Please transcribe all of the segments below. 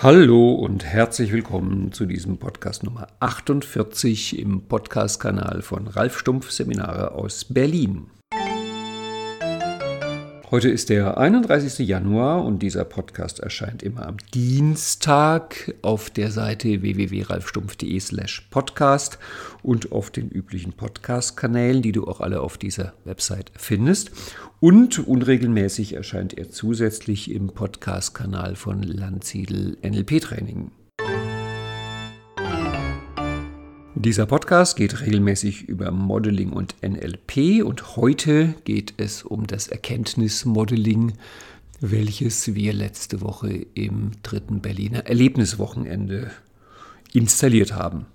Hallo und herzlich willkommen zu diesem Podcast Nummer 48 im Podcast-Kanal von Ralf Stumpf Seminare aus Berlin. Heute ist der 31. Januar und dieser Podcast erscheint immer am Dienstag auf der Seite www.ralfstumpf.de slash podcast und auf den üblichen Podcast-Kanälen, die du auch alle auf dieser Website findest. Und unregelmäßig erscheint er zusätzlich im Podcast-Kanal von Landsiedel NLP Training. Dieser Podcast geht regelmäßig über Modeling und NLP und heute geht es um das Erkenntnismodeling, welches wir letzte Woche im dritten Berliner Erlebniswochenende installiert haben.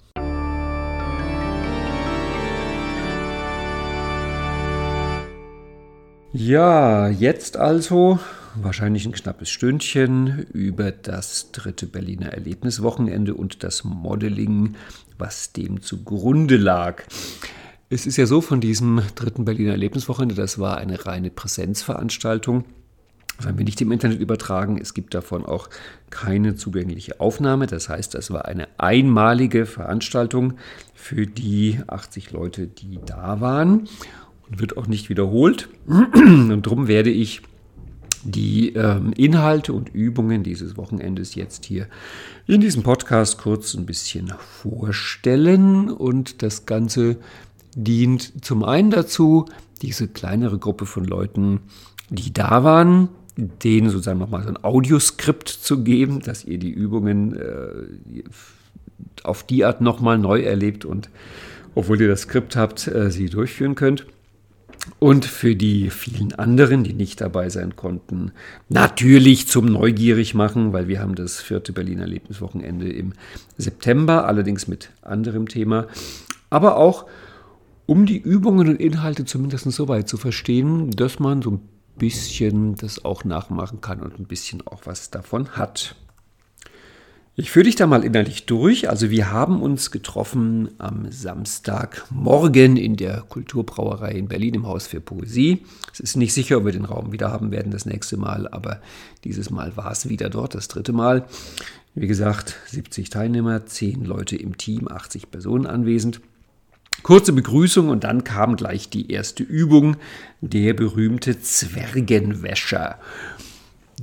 Ja, jetzt also wahrscheinlich ein knappes Stündchen über das dritte Berliner Erlebniswochenende und das Modeling, was dem zugrunde lag. Es ist ja so von diesem dritten Berliner Erlebniswochenende, das war eine reine Präsenzveranstaltung. Das haben wir nicht im Internet übertragen. Es gibt davon auch keine zugängliche Aufnahme. Das heißt, das war eine einmalige Veranstaltung für die 80 Leute, die da waren und wird auch nicht wiederholt. Und darum werde ich die ähm, Inhalte und Übungen dieses Wochenendes jetzt hier in diesem Podcast kurz ein bisschen vorstellen. Und das Ganze dient zum einen dazu, diese kleinere Gruppe von Leuten, die da waren, denen sozusagen nochmal so ein Audioskript zu geben, dass ihr die Übungen äh, auf die Art nochmal neu erlebt und obwohl ihr das Skript habt, äh, sie durchführen könnt. Und für die vielen anderen, die nicht dabei sein konnten, natürlich zum Neugierig machen, weil wir haben das vierte Berliner Erlebniswochenende im September, allerdings mit anderem Thema. Aber auch um die Übungen und Inhalte zumindest so weit zu verstehen, dass man so ein bisschen das auch nachmachen kann und ein bisschen auch was davon hat. Ich führe dich da mal innerlich durch. Also wir haben uns getroffen am Samstagmorgen in der Kulturbrauerei in Berlin im Haus für Poesie. Es ist nicht sicher, ob wir den Raum wieder haben werden das nächste Mal, aber dieses Mal war es wieder dort, das dritte Mal. Wie gesagt, 70 Teilnehmer, 10 Leute im Team, 80 Personen anwesend. Kurze Begrüßung und dann kam gleich die erste Übung, der berühmte Zwergenwäscher.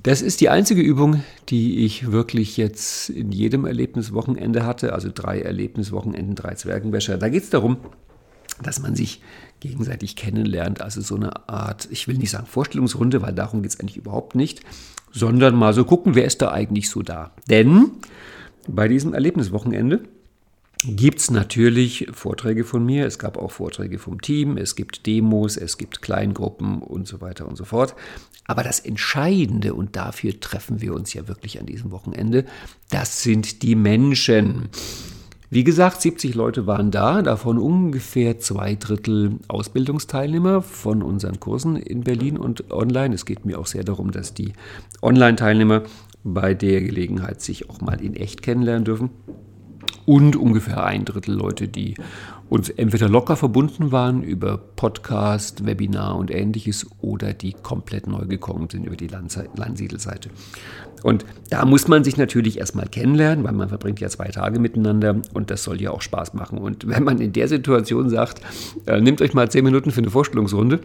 Das ist die einzige Übung, die ich wirklich jetzt in jedem Erlebniswochenende hatte, also drei Erlebniswochenenden, drei Zwergenwäscher. Da geht es darum, dass man sich gegenseitig kennenlernt, also so eine Art, ich will nicht sagen Vorstellungsrunde, weil darum geht es eigentlich überhaupt nicht, sondern mal so gucken, wer ist da eigentlich so da. Denn bei diesem Erlebniswochenende gibt es natürlich Vorträge von mir, es gab auch Vorträge vom Team, es gibt Demos, es gibt Kleingruppen und so weiter und so fort. Aber das Entscheidende, und dafür treffen wir uns ja wirklich an diesem Wochenende, das sind die Menschen. Wie gesagt, 70 Leute waren da, davon ungefähr zwei Drittel Ausbildungsteilnehmer von unseren Kursen in Berlin und online. Es geht mir auch sehr darum, dass die Online-Teilnehmer bei der Gelegenheit sich auch mal in echt kennenlernen dürfen und ungefähr ein Drittel Leute, die uns entweder locker verbunden waren über Podcast, Webinar und ähnliches oder die komplett neu gekommen sind über die Landsiedelseite. Und da muss man sich natürlich erstmal kennenlernen, weil man verbringt ja zwei Tage miteinander und das soll ja auch Spaß machen. Und wenn man in der Situation sagt, äh, nehmt euch mal zehn Minuten für eine Vorstellungsrunde,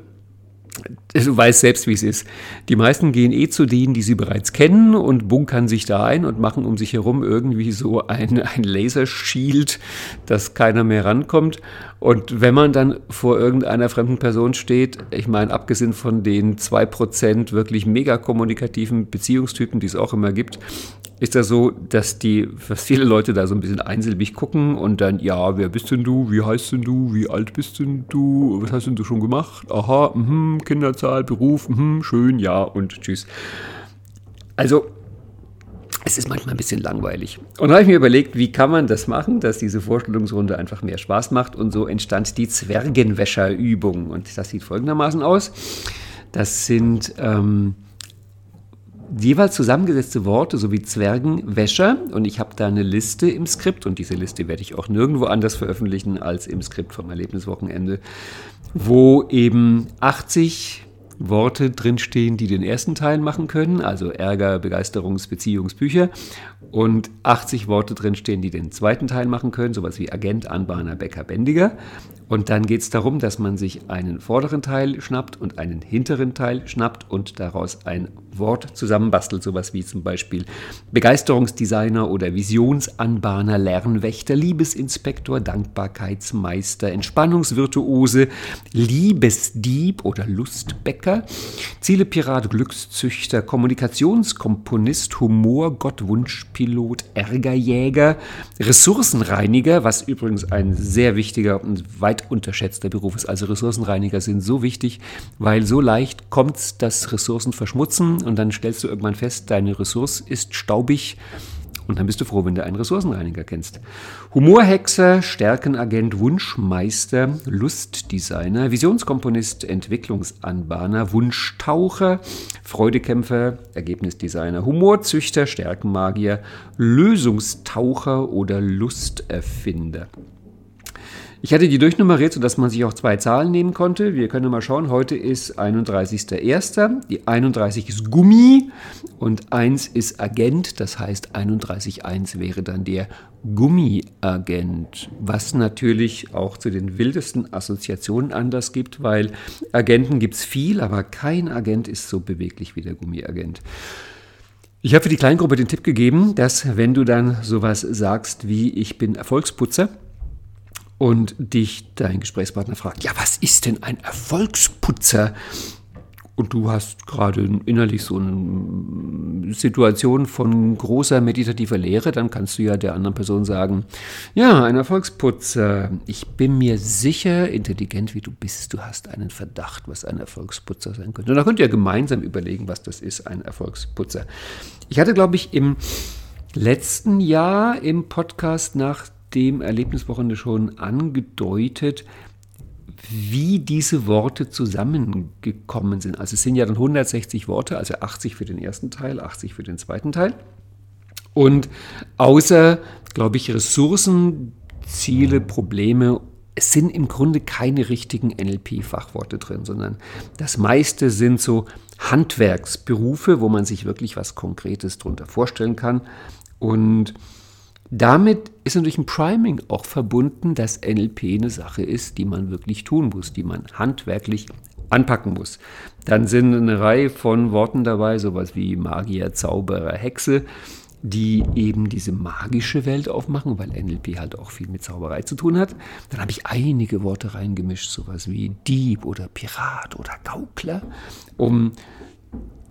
du weißt selbst, wie es ist. Die meisten gehen eh zu denen, die sie bereits kennen und bunkern sich da ein und machen um sich herum irgendwie so ein, ein Lasershield, dass keiner mehr rankommt. Und wenn man dann vor irgendeiner fremden Person steht, ich meine, abgesehen von den zwei Prozent wirklich mega kommunikativen Beziehungstypen, die es auch immer gibt, ist das so, dass die, dass viele Leute da so ein bisschen einsilbig gucken und dann, ja, wer bist denn du? Wie heißt denn du? Wie alt bist denn du? Was hast denn du schon gemacht? Aha, mh, Kinderzahl, Beruf, mh, schön, ja und tschüss. Also, es ist manchmal ein bisschen langweilig. Und da habe ich mir überlegt, wie kann man das machen, dass diese Vorstellungsrunde einfach mehr Spaß macht. Und so entstand die Zwergenwäscherübung. Und das sieht folgendermaßen aus. Das sind ähm, jeweils zusammengesetzte Worte sowie Zwergenwäscher. Und ich habe da eine Liste im Skript. Und diese Liste werde ich auch nirgendwo anders veröffentlichen als im Skript vom Erlebniswochenende, wo eben 80 Worte drinstehen, die den ersten Teil machen können, also Ärger, Begeisterungs-, Beziehungsbücher, und 80 Worte drinstehen, die den zweiten Teil machen können, sowas wie Agent, Anbahner, Bäcker, Bändiger. Und dann geht es darum, dass man sich einen vorderen Teil schnappt und einen hinteren Teil schnappt und daraus ein Wort zusammenbastelt, sowas wie zum Beispiel Begeisterungsdesigner oder Visionsanbahner, Lernwächter, Liebesinspektor, Dankbarkeitsmeister, Entspannungsvirtuose, Liebesdieb oder Lustbäcker, Zielepirat, Glückszüchter, Kommunikationskomponist, Humor, Gottwunschpilot, Ärgerjäger, Ressourcenreiniger, was übrigens ein sehr wichtiger und weit weit unterschätzter Beruf ist. Also Ressourcenreiniger sind so wichtig, weil so leicht kommt das Ressourcen verschmutzen und dann stellst du irgendwann fest, deine Ressource ist staubig und dann bist du froh, wenn du einen Ressourcenreiniger kennst. Humorhexer, Stärkenagent, Wunschmeister, Lustdesigner, Visionskomponist, Entwicklungsanbahner, Wunschtaucher, Freudekämpfer, Ergebnisdesigner, Humorzüchter, Stärkenmagier, Lösungstaucher oder Lusterfinder. Ich hatte die durchnummeriert, sodass man sich auch zwei Zahlen nehmen konnte. Wir können mal schauen, heute ist 31.01. Die 31 ist Gummi und 1 ist Agent. Das heißt, 31.1 wäre dann der Gummiagent, was natürlich auch zu den wildesten Assoziationen anders gibt, weil Agenten gibt es viel, aber kein Agent ist so beweglich wie der Gummiagent. Ich habe für die Kleingruppe den Tipp gegeben, dass wenn du dann sowas sagst wie ich bin Erfolgsputzer, und dich dein Gesprächspartner fragt, ja, was ist denn ein Erfolgsputzer? Und du hast gerade innerlich so eine Situation von großer meditativer Lehre, dann kannst du ja der anderen Person sagen, ja, ein Erfolgsputzer. Ich bin mir sicher, intelligent wie du bist, du hast einen Verdacht, was ein Erfolgsputzer sein könnte. Und da könnt ihr gemeinsam überlegen, was das ist, ein Erfolgsputzer. Ich hatte, glaube ich, im letzten Jahr im Podcast nach dem Erlebniswochenende schon angedeutet, wie diese Worte zusammengekommen sind. Also es sind ja dann 160 Worte, also 80 für den ersten Teil, 80 für den zweiten Teil. Und außer, glaube ich, Ressourcen, Ziele, Probleme, es sind im Grunde keine richtigen NLP-Fachworte drin, sondern das meiste sind so Handwerksberufe, wo man sich wirklich was Konkretes darunter vorstellen kann. Und damit ist natürlich ein Priming auch verbunden, dass NLP eine Sache ist, die man wirklich tun muss, die man handwerklich anpacken muss. Dann sind eine Reihe von Worten dabei, sowas wie Magier, Zauberer, Hexe, die eben diese magische Welt aufmachen, weil NLP halt auch viel mit Zauberei zu tun hat. Dann habe ich einige Worte reingemischt, sowas wie Dieb oder Pirat oder Gaukler, um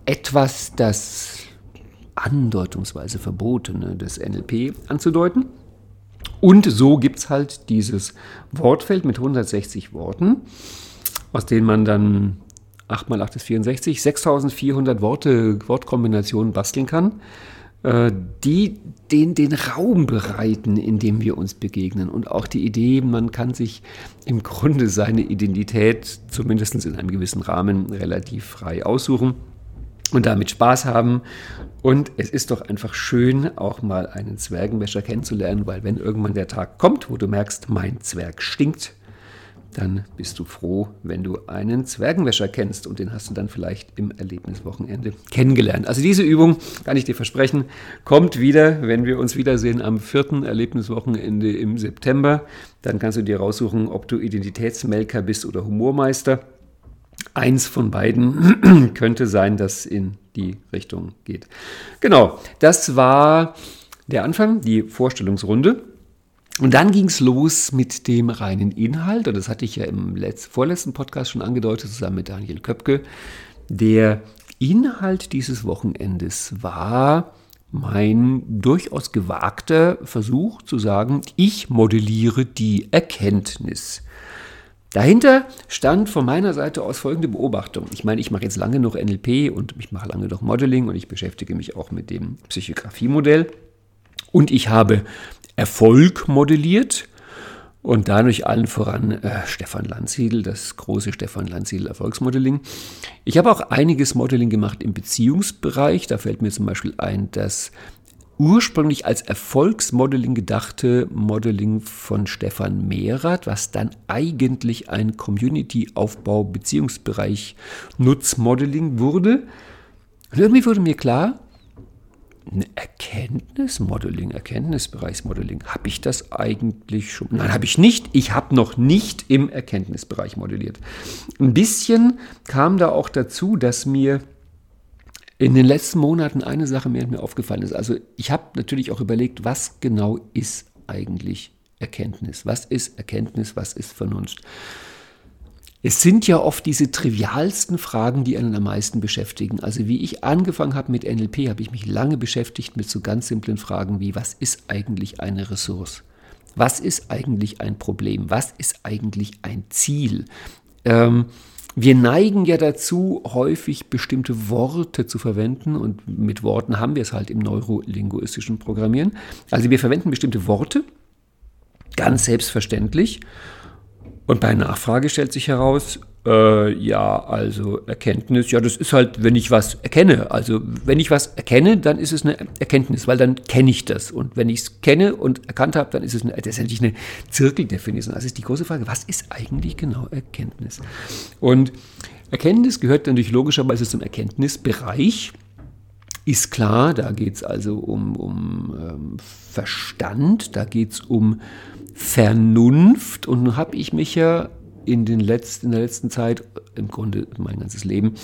etwas, das andeutungsweise Verbotene des NLP anzudeuten. Und so gibt es halt dieses Wortfeld mit 160 Worten, aus denen man dann 8 mal 8 ist 64, 6400 Worte, Wortkombinationen basteln kann, äh, die den, den Raum bereiten, in dem wir uns begegnen. Und auch die Idee, man kann sich im Grunde seine Identität, zumindest in einem gewissen Rahmen, relativ frei aussuchen und damit Spaß haben. Und es ist doch einfach schön, auch mal einen Zwergenwäscher kennenzulernen, weil wenn irgendwann der Tag kommt, wo du merkst, mein Zwerg stinkt, dann bist du froh, wenn du einen Zwergenwäscher kennst und den hast du dann vielleicht im Erlebniswochenende kennengelernt. Also diese Übung, kann ich dir versprechen, kommt wieder, wenn wir uns wiedersehen am vierten Erlebniswochenende im September. Dann kannst du dir raussuchen, ob du Identitätsmelker bist oder Humormeister. Eins von beiden könnte sein, dass in die Richtung geht. Genau, das war der Anfang, die Vorstellungsrunde. Und dann ging es los mit dem reinen Inhalt. Und das hatte ich ja im letzten, vorletzten Podcast schon angedeutet, zusammen mit Daniel Köpke. Der Inhalt dieses Wochenendes war mein durchaus gewagter Versuch zu sagen, ich modelliere die Erkenntnis. Dahinter stand von meiner Seite aus folgende Beobachtung. Ich meine, ich mache jetzt lange noch NLP und ich mache lange noch Modeling und ich beschäftige mich auch mit dem Psychographie-Modell. Und ich habe Erfolg modelliert und dadurch allen voran äh, Stefan Landsiedel, das große Stefan Landsiedel Erfolgsmodeling. Ich habe auch einiges Modeling gemacht im Beziehungsbereich. Da fällt mir zum Beispiel ein, das ursprünglich als Erfolgsmodeling gedachte Modeling von Stefan Mehrath, was dann eigentlich ein Community-Aufbau Beziehungsbereich Nutzmodeling wurde. Und irgendwie wurde mir klar, ein Erkenntnismodeling, Erkenntnisbereichsmodeling, habe ich das eigentlich schon? Nein, habe ich nicht. Ich habe noch nicht im Erkenntnisbereich modelliert. Ein bisschen kam da auch dazu, dass mir in den letzten Monaten eine Sache mehr mir aufgefallen ist. Also ich habe natürlich auch überlegt, was genau ist eigentlich Erkenntnis? Was ist Erkenntnis? Was ist Vernunft? Es sind ja oft diese trivialsten Fragen, die einen am meisten beschäftigen. Also wie ich angefangen habe mit NLP, habe ich mich lange beschäftigt mit so ganz simplen Fragen wie, was ist eigentlich eine Ressource? Was ist eigentlich ein Problem? Was ist eigentlich ein Ziel? Ähm, wir neigen ja dazu, häufig bestimmte Worte zu verwenden und mit Worten haben wir es halt im neurolinguistischen Programmieren. Also wir verwenden bestimmte Worte, ganz selbstverständlich, und bei Nachfrage stellt sich heraus, äh, ja, also Erkenntnis, ja, das ist halt, wenn ich was erkenne. Also wenn ich was erkenne, dann ist es eine Erkenntnis, weil dann kenne ich das. Und wenn ich es kenne und erkannt habe, dann ist es eine, letztendlich eine Zirkeldefinition. Also ist die große Frage, was ist eigentlich genau Erkenntnis? Und Erkenntnis gehört natürlich logischerweise zum Erkenntnisbereich. Ist klar, da geht es also um, um ähm, Verstand, da geht es um Vernunft. Und nun habe ich mich ja in, den letzten, in der letzten Zeit, im Grunde mein ganzes Leben,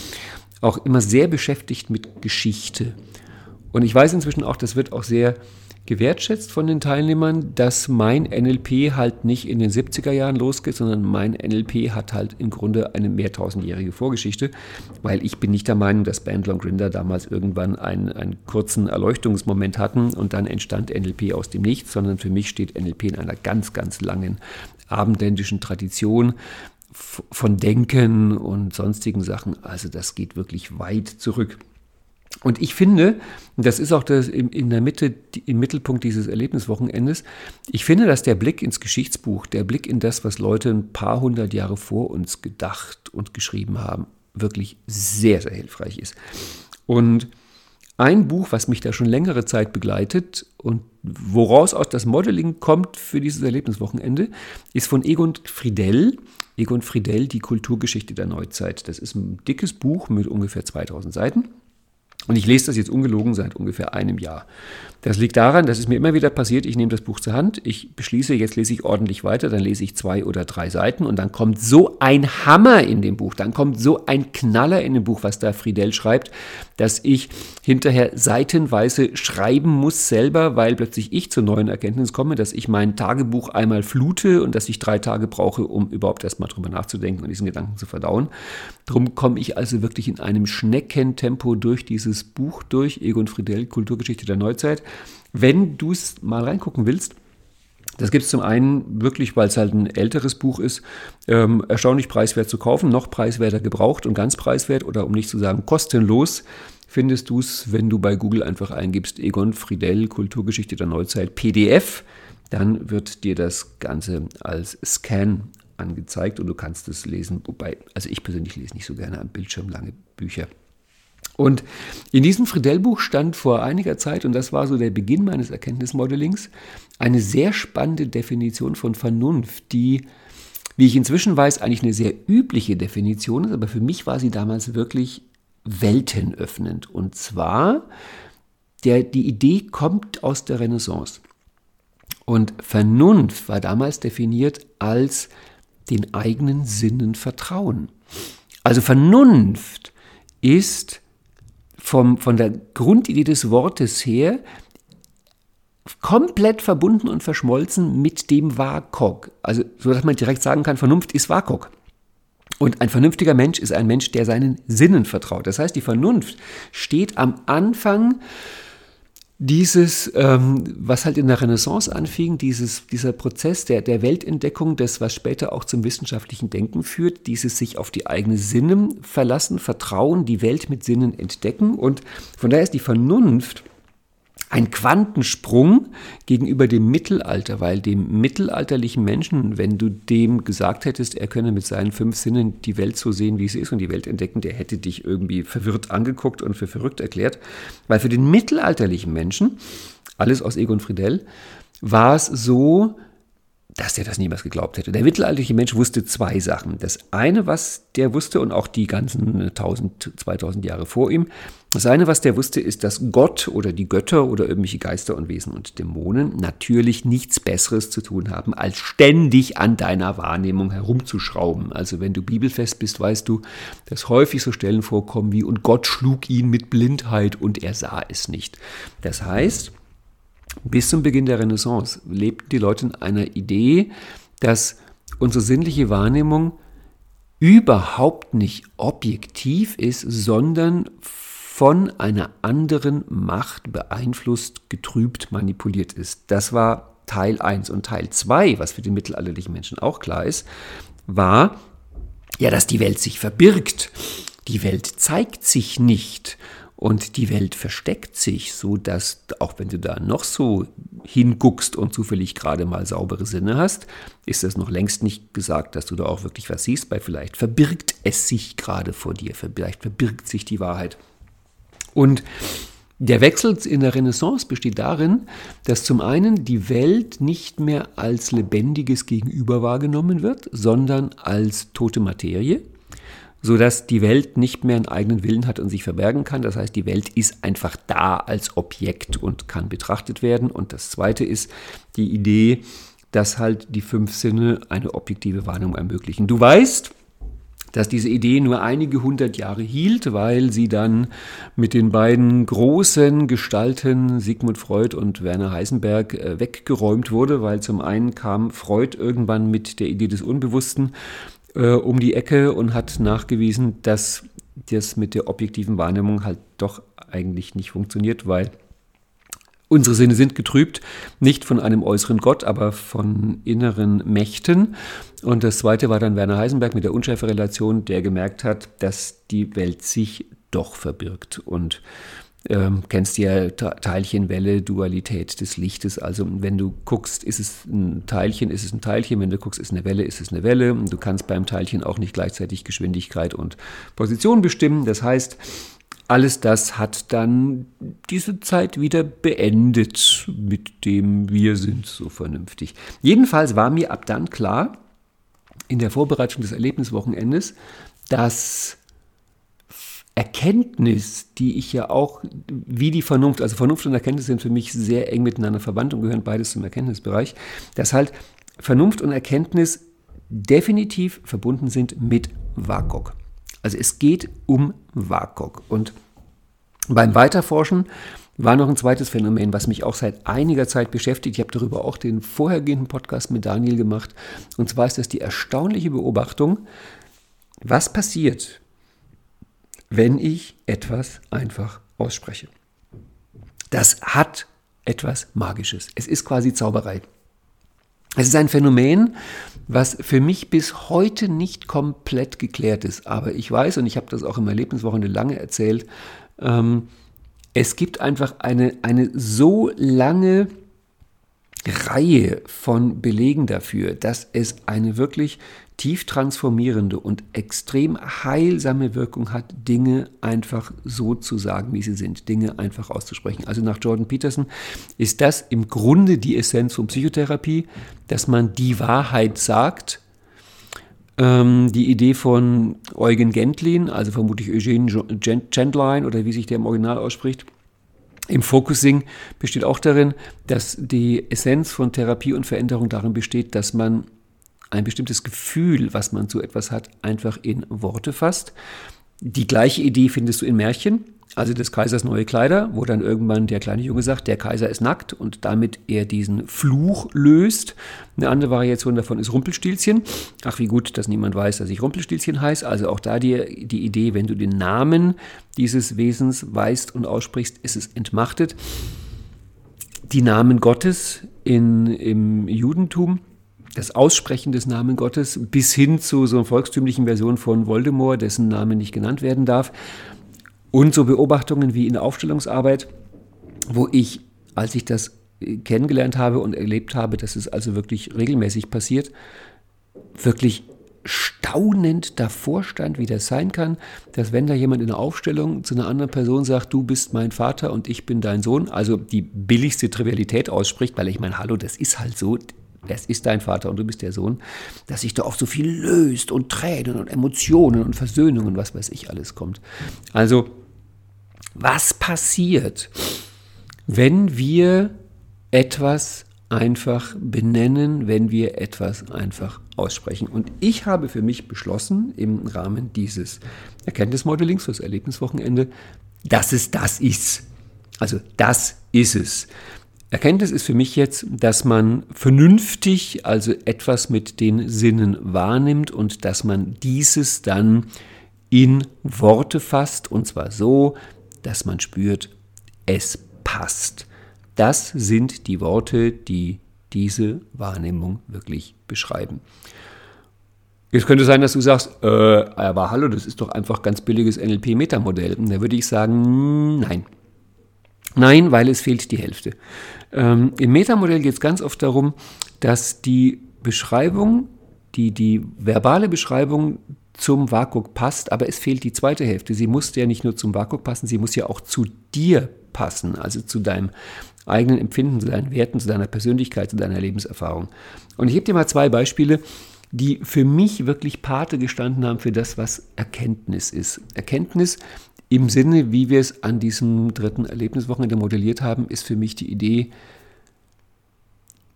auch immer sehr beschäftigt mit Geschichte. Und ich weiß inzwischen auch, das wird auch sehr gewertschätzt von den Teilnehmern, dass mein NLP halt nicht in den 70er Jahren losgeht, sondern mein NLP hat halt im Grunde eine mehrtausendjährige Vorgeschichte, weil ich bin nicht der Meinung, dass Bandler und Grinder damals irgendwann einen, einen kurzen Erleuchtungsmoment hatten und dann entstand NLP aus dem Nichts, sondern für mich steht NLP in einer ganz, ganz langen abendländischen Tradition von Denken und sonstigen Sachen. Also das geht wirklich weit zurück. Und ich finde, das ist auch das in der Mitte, im Mittelpunkt dieses Erlebniswochenendes, ich finde, dass der Blick ins Geschichtsbuch, der Blick in das, was Leute ein paar hundert Jahre vor uns gedacht und geschrieben haben, wirklich sehr, sehr hilfreich ist. Und ein Buch, was mich da schon längere Zeit begleitet und woraus aus das Modeling kommt für dieses Erlebniswochenende, ist von Egon Friedel. Egon Friedel, die Kulturgeschichte der Neuzeit. Das ist ein dickes Buch mit ungefähr 2000 Seiten. Und ich lese das jetzt ungelogen seit ungefähr einem Jahr. Das liegt daran, dass es mir immer wieder passiert, ich nehme das Buch zur Hand, ich beschließe, jetzt lese ich ordentlich weiter, dann lese ich zwei oder drei Seiten und dann kommt so ein Hammer in dem Buch, dann kommt so ein Knaller in dem Buch, was da Friedel schreibt, dass ich hinterher seitenweise schreiben muss selber, weil plötzlich ich zur neuen Erkenntnis komme, dass ich mein Tagebuch einmal flute und dass ich drei Tage brauche, um überhaupt erstmal drüber nachzudenken und diesen Gedanken zu verdauen. Darum komme ich also wirklich in einem Schneckentempo durch dieses Buch durch, Egon Friedel, Kulturgeschichte der Neuzeit. Wenn du es mal reingucken willst, das gibt es zum einen wirklich, weil es halt ein älteres Buch ist, ähm, erstaunlich preiswert zu kaufen, noch preiswerter gebraucht und ganz preiswert oder um nicht zu sagen kostenlos findest du es, wenn du bei Google einfach eingibst Egon Friedel Kulturgeschichte der Neuzeit PDF, dann wird dir das Ganze als Scan angezeigt und du kannst es lesen, wobei, also ich persönlich lese nicht so gerne am Bildschirm lange Bücher. Und in diesem Friedel-Buch stand vor einiger Zeit, und das war so der Beginn meines Erkenntnismodellings, eine sehr spannende Definition von Vernunft, die, wie ich inzwischen weiß, eigentlich eine sehr übliche Definition ist, aber für mich war sie damals wirklich weltenöffnend. Und zwar, der, die Idee kommt aus der Renaissance. Und Vernunft war damals definiert als den eigenen Sinnen vertrauen. Also Vernunft ist vom, von der Grundidee des Wortes her komplett verbunden und verschmolzen mit dem WAKOK. Also, so dass man direkt sagen kann, Vernunft ist WAKOK. Und ein vernünftiger Mensch ist ein Mensch, der seinen Sinnen vertraut. Das heißt, die Vernunft steht am Anfang dieses, ähm, was halt in der Renaissance anfing, dieses, dieser Prozess der, der Weltentdeckung, das, was später auch zum wissenschaftlichen Denken führt, dieses sich auf die eigenen Sinnen verlassen, vertrauen, die Welt mit Sinnen entdecken. Und von daher ist die Vernunft ein Quantensprung gegenüber dem Mittelalter, weil dem mittelalterlichen Menschen, wenn du dem gesagt hättest, er könne mit seinen fünf Sinnen die Welt so sehen, wie sie ist und die Welt entdecken, der hätte dich irgendwie verwirrt angeguckt und für verrückt erklärt, weil für den mittelalterlichen Menschen alles aus Egon Friedel, war es so, dass er das niemals geglaubt hätte. Der mittelalterliche Mensch wusste zwei Sachen. Das eine, was der wusste, und auch die ganzen 1000, 2000 Jahre vor ihm, das eine, was der wusste, ist, dass Gott oder die Götter oder irgendwelche Geister und Wesen und Dämonen natürlich nichts Besseres zu tun haben, als ständig an deiner Wahrnehmung herumzuschrauben. Also wenn du bibelfest bist, weißt du, dass häufig so Stellen vorkommen wie, und Gott schlug ihn mit Blindheit und er sah es nicht. Das heißt, bis zum Beginn der Renaissance lebten die Leute in einer Idee, dass unsere sinnliche Wahrnehmung überhaupt nicht objektiv ist, sondern von einer anderen Macht beeinflusst, getrübt, manipuliert ist. Das war Teil 1. Und Teil 2, was für den mittelalterlichen Menschen auch klar ist, war, ja, dass die Welt sich verbirgt. Die Welt zeigt sich nicht. Und die Welt versteckt sich, so dass auch wenn du da noch so hinguckst und zufällig gerade mal saubere Sinne hast, ist das noch längst nicht gesagt, dass du da auch wirklich was siehst, weil vielleicht verbirgt es sich gerade vor dir, vielleicht verbirgt sich die Wahrheit. Und der Wechsel in der Renaissance besteht darin, dass zum einen die Welt nicht mehr als lebendiges Gegenüber wahrgenommen wird, sondern als tote Materie sodass die Welt nicht mehr einen eigenen Willen hat und sich verbergen kann. Das heißt, die Welt ist einfach da als Objekt und kann betrachtet werden. Und das Zweite ist die Idee, dass halt die fünf Sinne eine objektive Wahrnehmung ermöglichen. Du weißt, dass diese Idee nur einige hundert Jahre hielt, weil sie dann mit den beiden großen Gestalten Sigmund Freud und Werner Heisenberg äh, weggeräumt wurde, weil zum einen kam Freud irgendwann mit der Idee des Unbewussten äh, um die Ecke und hat nachgewiesen, dass das mit der objektiven Wahrnehmung halt doch eigentlich nicht funktioniert, weil unsere Sinne sind getrübt, nicht von einem äußeren Gott, aber von inneren Mächten. Und das zweite war dann Werner Heisenberg mit der Unschärferelation, der gemerkt hat, dass die Welt sich doch verbirgt und ähm, kennst ja Teilchenwelle, Dualität des Lichtes. Also wenn du guckst, ist es ein Teilchen, ist es ein Teilchen. Wenn du guckst, ist es eine Welle, ist es eine Welle. Du kannst beim Teilchen auch nicht gleichzeitig Geschwindigkeit und Position bestimmen. Das heißt, alles das hat dann diese Zeit wieder beendet, mit dem wir sind so vernünftig. Jedenfalls war mir ab dann klar, in der Vorbereitung des Erlebniswochenendes, dass Erkenntnis, die ich ja auch, wie die Vernunft, also Vernunft und Erkenntnis sind für mich sehr eng miteinander verwandt und gehören beides zum Erkenntnisbereich, dass halt Vernunft und Erkenntnis definitiv verbunden sind mit WAKOK. Also es geht um WAKOK. Und beim Weiterforschen war noch ein zweites Phänomen, was mich auch seit einiger Zeit beschäftigt. Ich habe darüber auch den vorhergehenden Podcast mit Daniel gemacht. Und zwar ist das die erstaunliche Beobachtung, was passiert, wenn ich etwas einfach ausspreche. Das hat etwas Magisches. Es ist quasi Zauberei. Es ist ein Phänomen, was für mich bis heute nicht komplett geklärt ist. Aber ich weiß, und ich habe das auch im Erlebniswochenende lange erzählt, ähm, es gibt einfach eine, eine so lange Reihe von Belegen dafür, dass es eine wirklich tief transformierende und extrem heilsame Wirkung hat, Dinge einfach so zu sagen, wie sie sind, Dinge einfach auszusprechen. Also nach Jordan Peterson ist das im Grunde die Essenz von Psychotherapie, dass man die Wahrheit sagt. Ähm, die Idee von Eugen Gentlin, also vermutlich Eugene Gentlein oder wie sich der im Original ausspricht, im Focusing besteht auch darin, dass die Essenz von Therapie und Veränderung darin besteht, dass man ein bestimmtes Gefühl, was man zu etwas hat, einfach in Worte fasst. Die gleiche Idee findest du in Märchen, also des Kaisers neue Kleider, wo dann irgendwann der kleine Junge sagt, der Kaiser ist nackt und damit er diesen Fluch löst. Eine andere Variation davon ist Rumpelstilzchen. Ach, wie gut, dass niemand weiß, dass ich Rumpelstilzchen heiße. Also auch da die, die Idee, wenn du den Namen dieses Wesens weißt und aussprichst, ist es entmachtet. Die Namen Gottes in, im Judentum das Aussprechen des Namen Gottes bis hin zu so einer volkstümlichen Version von Voldemort, dessen Name nicht genannt werden darf. Und so Beobachtungen wie in der Aufstellungsarbeit, wo ich, als ich das kennengelernt habe und erlebt habe, dass es also wirklich regelmäßig passiert, wirklich staunend davor stand, wie das sein kann, dass wenn da jemand in der Aufstellung zu einer anderen Person sagt, du bist mein Vater und ich bin dein Sohn, also die billigste Trivialität ausspricht, weil ich meine, hallo, das ist halt so, es ist dein Vater und du bist der Sohn, dass sich da oft so viel löst und Tränen und Emotionen und Versöhnungen, was weiß ich, alles kommt. Also, was passiert, wenn wir etwas einfach benennen, wenn wir etwas einfach aussprechen. Und ich habe für mich beschlossen, im Rahmen dieses Erkenntnismodellings fürs Erlebniswochenende, dass es das ist. Also das ist es. Erkenntnis ist für mich jetzt, dass man vernünftig, also etwas mit den Sinnen wahrnimmt und dass man dieses dann in Worte fasst und zwar so, dass man spürt, es passt. Das sind die Worte, die diese Wahrnehmung wirklich beschreiben. Jetzt könnte sein, dass du sagst, äh, aber hallo, das ist doch einfach ganz billiges NLP-Metamodell. Da würde ich sagen, nein. Nein, weil es fehlt die Hälfte. Ähm, Im Metamodell geht es ganz oft darum, dass die Beschreibung, die, die verbale Beschreibung zum Vakuk passt, aber es fehlt die zweite Hälfte. Sie muss ja nicht nur zum Vakuk passen, sie muss ja auch zu dir passen, also zu deinem eigenen Empfinden, zu deinen Werten, zu deiner Persönlichkeit, zu deiner Lebenserfahrung. Und ich gebe dir mal zwei Beispiele, die für mich wirklich Pate gestanden haben für das, was Erkenntnis ist. Erkenntnis im Sinne, wie wir es an diesem dritten Erlebniswochenende modelliert haben, ist für mich die Idee,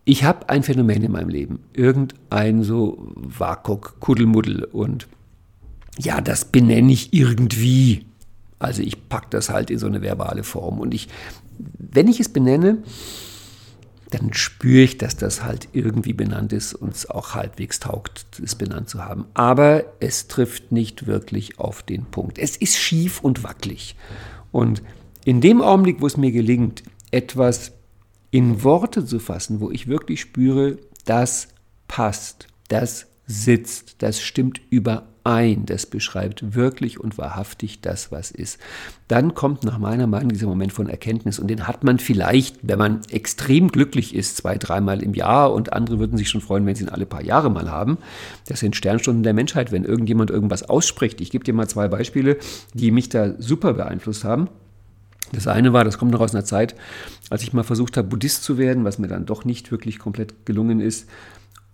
ich habe ein Phänomen in meinem Leben, irgendein so Wakok, Kuddelmuddel und ja, das benenne ich irgendwie. Also ich packe das halt in so eine verbale Form und ich, wenn ich es benenne, dann spüre ich, dass das halt irgendwie benannt ist und es auch halbwegs taugt, es benannt zu haben. Aber es trifft nicht wirklich auf den Punkt. Es ist schief und wackelig. Und in dem Augenblick, wo es mir gelingt, etwas in Worte zu fassen, wo ich wirklich spüre, das passt, das sitzt, das stimmt überein ein, das beschreibt wirklich und wahrhaftig das, was ist. Dann kommt nach meiner Meinung dieser Moment von Erkenntnis und den hat man vielleicht, wenn man extrem glücklich ist, zwei, dreimal im Jahr und andere würden sich schon freuen, wenn sie ihn alle paar Jahre mal haben. Das sind Sternstunden der Menschheit, wenn irgendjemand irgendwas ausspricht. Ich gebe dir mal zwei Beispiele, die mich da super beeinflusst haben. Das eine war, das kommt noch aus einer Zeit, als ich mal versucht habe, Buddhist zu werden, was mir dann doch nicht wirklich komplett gelungen ist.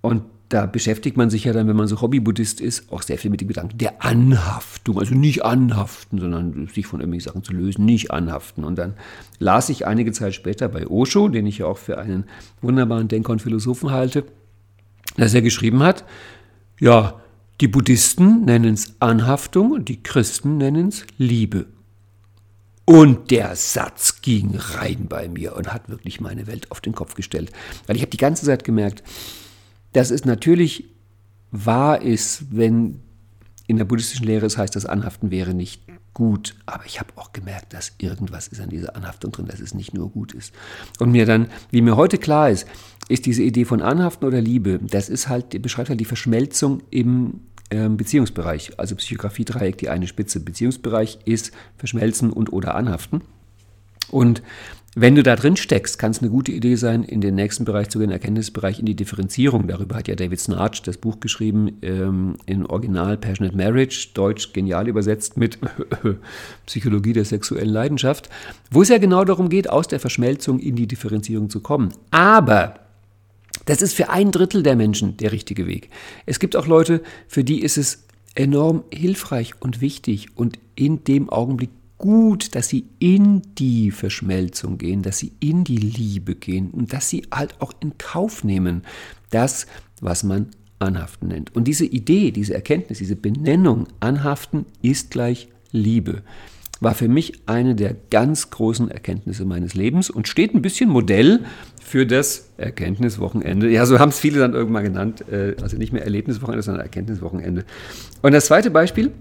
Und da beschäftigt man sich ja dann, wenn man so Hobby-Buddhist ist, auch sehr viel mit dem Gedanken der Anhaftung. Also nicht anhaften, sondern sich von irgendwelchen Sachen zu lösen, nicht anhaften. Und dann las ich einige Zeit später bei Osho, den ich ja auch für einen wunderbaren Denker und Philosophen halte, dass er geschrieben hat, ja, die Buddhisten nennen es Anhaftung und die Christen nennen es Liebe. Und der Satz ging rein bei mir und hat wirklich meine Welt auf den Kopf gestellt. Weil ich habe die ganze Zeit gemerkt, dass es natürlich wahr ist, wenn in der buddhistischen Lehre es heißt, das Anhaften wäre nicht gut. Aber ich habe auch gemerkt, dass irgendwas ist an dieser Anhaftung drin, dass es nicht nur gut ist. Und mir dann, wie mir heute klar ist, ist diese Idee von Anhaften oder Liebe, das ist halt, beschreibt halt die Verschmelzung im ähm, Beziehungsbereich. Also Psychografie-Dreieck, die eine Spitze. Beziehungsbereich ist Verschmelzen und oder Anhaften. Und wenn du da drin steckst, kann es eine gute Idee sein, in den nächsten Bereich zu gehen, Erkenntnisbereich, in die Differenzierung. Darüber hat ja David Snarch das Buch geschrieben, ähm, in Original Passionate Marriage, deutsch genial übersetzt mit Psychologie der sexuellen Leidenschaft, wo es ja genau darum geht, aus der Verschmelzung in die Differenzierung zu kommen. Aber das ist für ein Drittel der Menschen der richtige Weg. Es gibt auch Leute, für die ist es enorm hilfreich und wichtig und in dem Augenblick gut, dass sie in die Verschmelzung gehen, dass sie in die Liebe gehen und dass sie halt auch in Kauf nehmen, das, was man Anhaften nennt. Und diese Idee, diese Erkenntnis, diese Benennung Anhaften ist gleich Liebe, war für mich eine der ganz großen Erkenntnisse meines Lebens und steht ein bisschen Modell für das Erkenntniswochenende. Ja, so haben es viele dann irgendwann genannt. Äh, also nicht mehr Erlebniswochenende, sondern Erkenntniswochenende. Und das zweite Beispiel,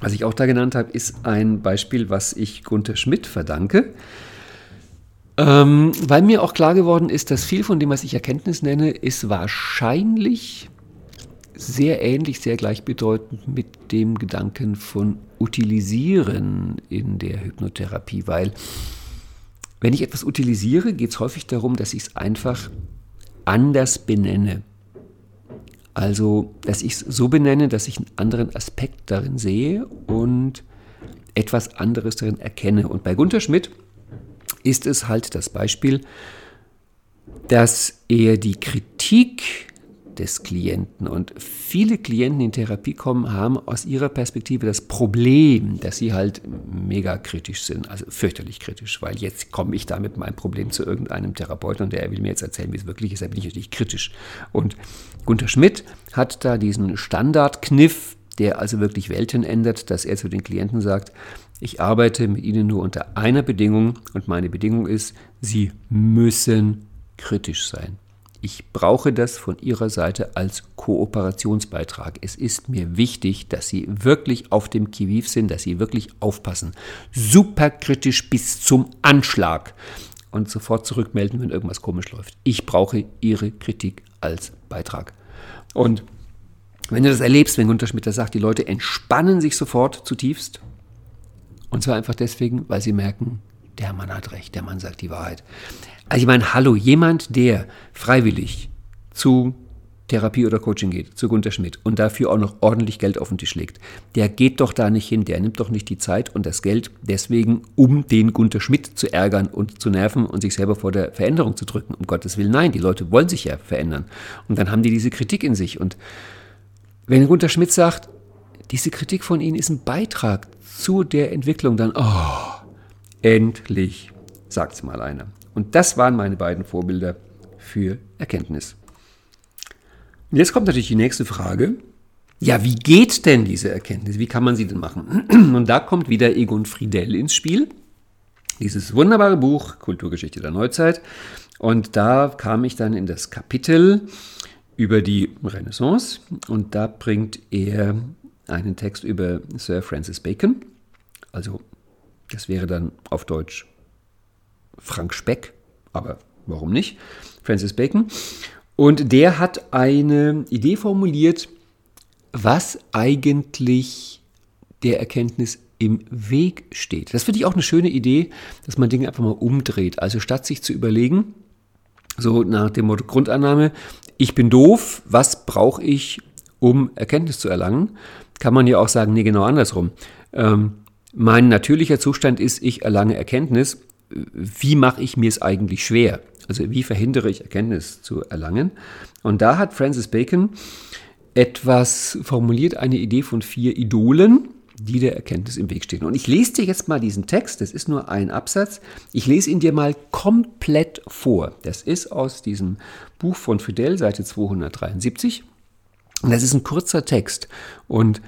was ich auch da genannt habe, ist ein Beispiel, was ich Gunther Schmidt verdanke. Ähm, weil mir auch klar geworden ist, dass viel von dem, was ich Erkenntnis nenne, ist wahrscheinlich sehr ähnlich, sehr gleichbedeutend mit dem Gedanken von Utilisieren in der Hypnotherapie, weil wenn ich etwas utilisiere, geht es häufig darum, dass ich es einfach anders benenne. Also, dass ich es so benenne, dass ich einen anderen Aspekt darin sehe und etwas anderes darin erkenne. Und bei Gunter Schmidt ist es halt das Beispiel, dass er die Kritik des Klienten. Und viele Klienten, die in Therapie kommen, haben aus ihrer Perspektive das Problem, dass sie halt mega kritisch sind, also fürchterlich kritisch, weil jetzt komme ich da mit meinem Problem zu irgendeinem Therapeuten und der will mir jetzt erzählen, wie es wirklich ist, da bin ich natürlich kritisch. Und Gunther Schmidt hat da diesen Standardkniff, der also wirklich Welten ändert, dass er zu den Klienten sagt, ich arbeite mit Ihnen nur unter einer Bedingung und meine Bedingung ist, Sie müssen kritisch sein. Ich brauche das von Ihrer Seite als Kooperationsbeitrag. Es ist mir wichtig, dass Sie wirklich auf dem Kiviv sind, dass Sie wirklich aufpassen. Superkritisch bis zum Anschlag. Und sofort zurückmelden, wenn irgendwas komisch läuft. Ich brauche Ihre Kritik als Beitrag. Und wenn du das erlebst, wenn Gunter Schmidt sagt, die Leute entspannen sich sofort zutiefst. Und zwar einfach deswegen, weil sie merken, der Mann hat recht, der Mann sagt die Wahrheit. Also ich meine, hallo, jemand, der freiwillig zu Therapie oder Coaching geht, zu Gunter Schmidt und dafür auch noch ordentlich Geld auf den Tisch legt, der geht doch da nicht hin, der nimmt doch nicht die Zeit und das Geld deswegen, um den Gunter Schmidt zu ärgern und zu nerven und sich selber vor der Veränderung zu drücken. Um Gottes Willen, nein, die Leute wollen sich ja verändern. Und dann haben die diese Kritik in sich. Und wenn Gunter Schmidt sagt, diese Kritik von Ihnen ist ein Beitrag zu der Entwicklung, dann, oh, endlich, sagt es mal einer. Und das waren meine beiden Vorbilder für Erkenntnis. Und jetzt kommt natürlich die nächste Frage. Ja, wie geht denn diese Erkenntnis? Wie kann man sie denn machen? Und da kommt wieder Egon Friedel ins Spiel. Dieses wunderbare Buch Kulturgeschichte der Neuzeit. Und da kam ich dann in das Kapitel über die Renaissance. Und da bringt er einen Text über Sir Francis Bacon. Also das wäre dann auf Deutsch Frank Speck, aber warum nicht? Francis Bacon. Und der hat eine Idee formuliert, was eigentlich der Erkenntnis im Weg steht. Das finde ich auch eine schöne Idee, dass man Dinge einfach mal umdreht. Also statt sich zu überlegen, so nach dem Motto Grundannahme, ich bin doof, was brauche ich, um Erkenntnis zu erlangen, kann man ja auch sagen, nee, genau andersrum. Ähm, mein natürlicher Zustand ist, ich erlange Erkenntnis wie mache ich mir es eigentlich schwer? Also wie verhindere ich Erkenntnis zu erlangen? Und da hat Francis Bacon etwas formuliert, eine Idee von vier Idolen, die der Erkenntnis im Weg stehen. Und ich lese dir jetzt mal diesen Text, das ist nur ein Absatz, ich lese ihn dir mal komplett vor. Das ist aus diesem Buch von Fidel, Seite 273. Und das ist ein kurzer Text. Und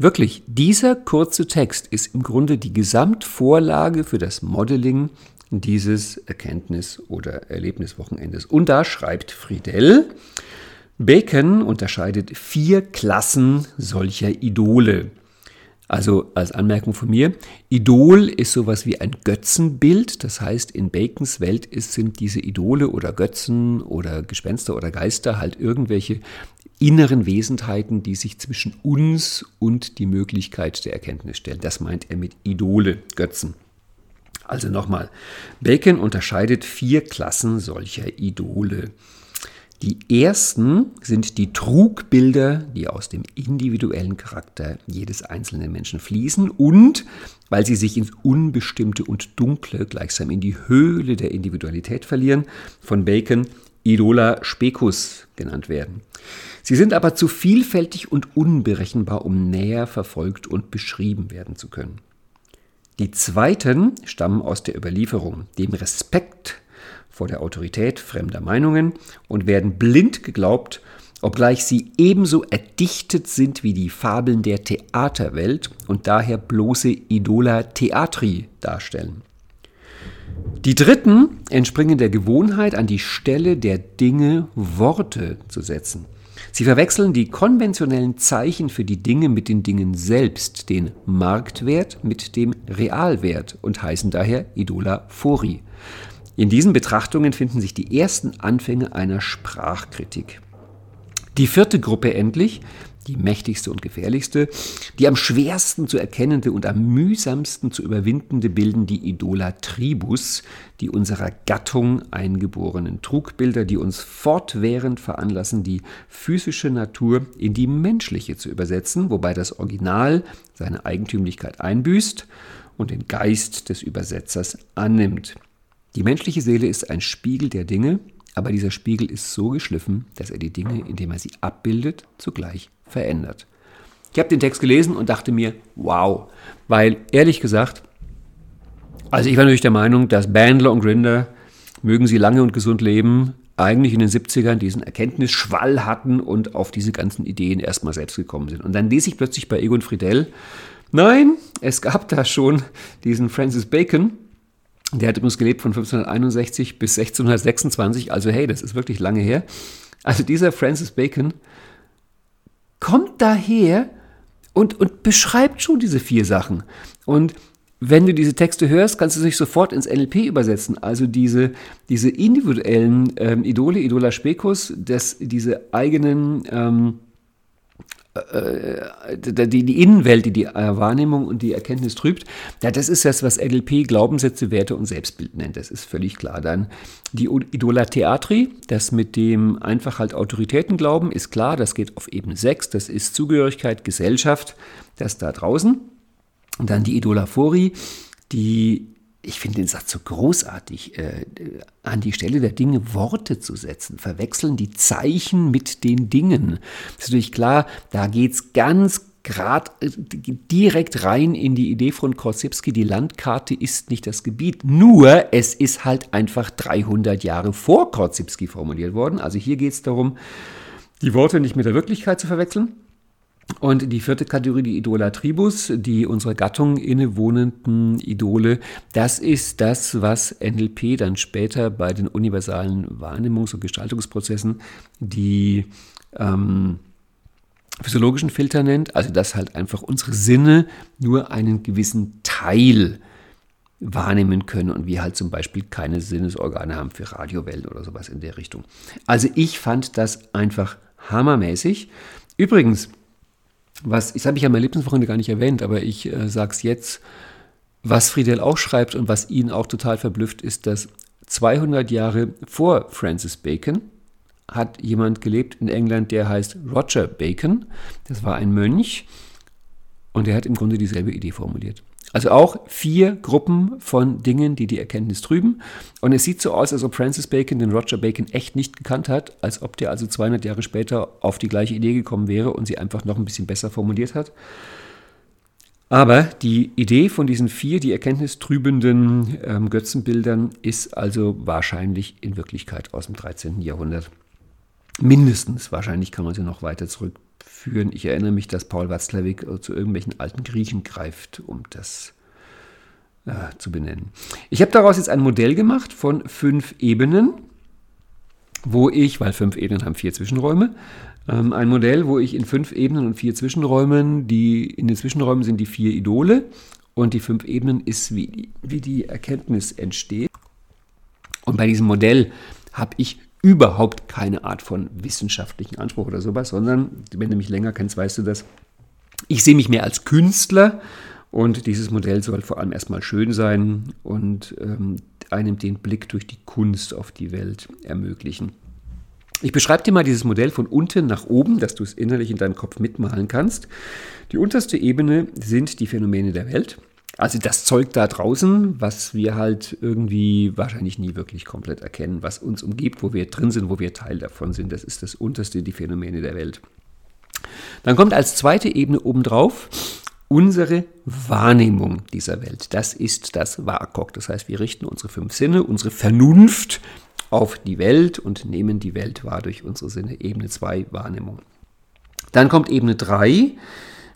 Wirklich, dieser kurze Text ist im Grunde die Gesamtvorlage für das Modeling dieses Erkenntnis- oder Erlebniswochenendes. Und da schreibt Friedel, Bacon unterscheidet vier Klassen solcher Idole. Also als Anmerkung von mir, Idol ist sowas wie ein Götzenbild. Das heißt, in Bacons Welt sind diese Idole oder Götzen oder Gespenster oder Geister halt irgendwelche inneren Wesenheiten, die sich zwischen uns und die Möglichkeit der Erkenntnis stellen. Das meint er mit Idole, Götzen. Also nochmal, Bacon unterscheidet vier Klassen solcher Idole. Die ersten sind die Trugbilder, die aus dem individuellen Charakter jedes einzelnen Menschen fließen und, weil sie sich ins Unbestimmte und Dunkle gleichsam in die Höhle der Individualität verlieren, von Bacon Idola Specus genannt werden. Sie sind aber zu vielfältig und unberechenbar, um näher verfolgt und beschrieben werden zu können. Die zweiten stammen aus der Überlieferung, dem Respekt vor der Autorität fremder Meinungen und werden blind geglaubt, obgleich sie ebenso erdichtet sind wie die Fabeln der Theaterwelt und daher bloße Idola Theatri darstellen. Die dritten entspringen der Gewohnheit, an die Stelle der Dinge Worte zu setzen. Sie verwechseln die konventionellen Zeichen für die Dinge mit den Dingen selbst, den Marktwert mit dem Realwert und heißen daher Idola Fori. In diesen Betrachtungen finden sich die ersten Anfänge einer Sprachkritik. Die vierte Gruppe endlich, die mächtigste und gefährlichste, die am schwersten zu erkennende und am mühsamsten zu überwindende bilden die Idolatribus, die unserer Gattung eingeborenen Trugbilder, die uns fortwährend veranlassen, die physische Natur in die menschliche zu übersetzen, wobei das Original seine Eigentümlichkeit einbüßt und den Geist des Übersetzers annimmt. Die menschliche Seele ist ein Spiegel der Dinge, aber dieser Spiegel ist so geschliffen, dass er die Dinge, indem er sie abbildet, zugleich verändert. Ich habe den Text gelesen und dachte mir, wow, weil ehrlich gesagt, also ich war natürlich der Meinung, dass Bandler und Grinder, mögen sie lange und gesund leben, eigentlich in den 70ern diesen Erkenntnisschwall hatten und auf diese ganzen Ideen erstmal selbst gekommen sind. Und dann lese ich plötzlich bei Egon Friedel, nein, es gab da schon diesen Francis Bacon, der hat übrigens gelebt von 1561 bis 1626, also hey, das ist wirklich lange her. Also dieser Francis Bacon kommt daher und, und beschreibt schon diese vier Sachen. Und wenn du diese Texte hörst, kannst du sich sofort ins NLP übersetzen. Also diese, diese individuellen ähm, Idole, Idola Specus, das, diese eigenen ähm, äh, die, die Innenwelt, die die Wahrnehmung und die Erkenntnis trübt, ja, das ist das, was NLP Glaubenssätze, Werte und Selbstbild nennt. Das ist völlig klar. Dann die Idola Theatri, das mit dem einfach halt Autoritäten glauben, ist klar, das geht auf Ebene 6, das ist Zugehörigkeit, Gesellschaft, das da draußen. Und dann die Idolaphorie, die ich finde den Satz so großartig, äh, an die Stelle der Dinge Worte zu setzen, verwechseln die Zeichen mit den Dingen. Das ist natürlich klar, da geht es ganz gerade äh, direkt rein in die Idee von Korsebski, die Landkarte ist nicht das Gebiet, nur es ist halt einfach 300 Jahre vor Korsebski formuliert worden. Also hier geht es darum, die Worte nicht mit der Wirklichkeit zu verwechseln. Und die vierte Kategorie, die Idolatribus, die unserer Gattung innewohnenden Idole, das ist das, was NLP dann später bei den universalen Wahrnehmungs- und Gestaltungsprozessen die ähm, physiologischen Filter nennt. Also dass halt einfach unsere Sinne nur einen gewissen Teil wahrnehmen können und wir halt zum Beispiel keine Sinnesorgane haben für Radiowellen oder sowas in der Richtung. Also ich fand das einfach hammermäßig. Übrigens, was, das habe ich ja mein Lebenswochenende gar nicht erwähnt, aber ich äh, sage es jetzt, was Friedel auch schreibt und was ihn auch total verblüfft, ist, dass 200 Jahre vor Francis Bacon hat jemand gelebt in England, der heißt Roger Bacon. Das war ein Mönch und der hat im Grunde dieselbe Idee formuliert. Also auch vier Gruppen von Dingen, die die Erkenntnis trüben. Und es sieht so aus, als ob Francis Bacon den Roger Bacon echt nicht gekannt hat, als ob der also 200 Jahre später auf die gleiche Idee gekommen wäre und sie einfach noch ein bisschen besser formuliert hat. Aber die Idee von diesen vier, die erkenntnistrübenden ähm, Götzenbildern, ist also wahrscheinlich in Wirklichkeit aus dem 13. Jahrhundert. Mindestens, wahrscheinlich kann man sie noch weiter zurück führen. Ich erinnere mich, dass Paul Watzlawick äh, zu irgendwelchen alten Griechen greift, um das äh, zu benennen. Ich habe daraus jetzt ein Modell gemacht von fünf Ebenen, wo ich, weil fünf Ebenen haben vier Zwischenräume, ähm, ein Modell, wo ich in fünf Ebenen und vier Zwischenräumen, die in den Zwischenräumen sind die vier Idole und die fünf Ebenen ist, wie, wie die Erkenntnis entsteht. Und bei diesem Modell habe ich überhaupt keine Art von wissenschaftlichen Anspruch oder sowas, sondern, wenn du mich länger kennst, weißt du das, ich sehe mich mehr als Künstler und dieses Modell soll vor allem erstmal schön sein und ähm, einem den Blick durch die Kunst auf die Welt ermöglichen. Ich beschreibe dir mal dieses Modell von unten nach oben, dass du es innerlich in deinem Kopf mitmalen kannst. Die unterste Ebene sind die Phänomene der Welt. Also das Zeug da draußen, was wir halt irgendwie wahrscheinlich nie wirklich komplett erkennen, was uns umgibt, wo wir drin sind, wo wir Teil davon sind, das ist das unterste, die Phänomene der Welt. Dann kommt als zweite Ebene obendrauf unsere Wahrnehmung dieser Welt. Das ist das WAKOK. Das heißt, wir richten unsere fünf Sinne, unsere Vernunft auf die Welt und nehmen die Welt wahr durch unsere Sinne. Ebene 2 Wahrnehmung. Dann kommt Ebene 3.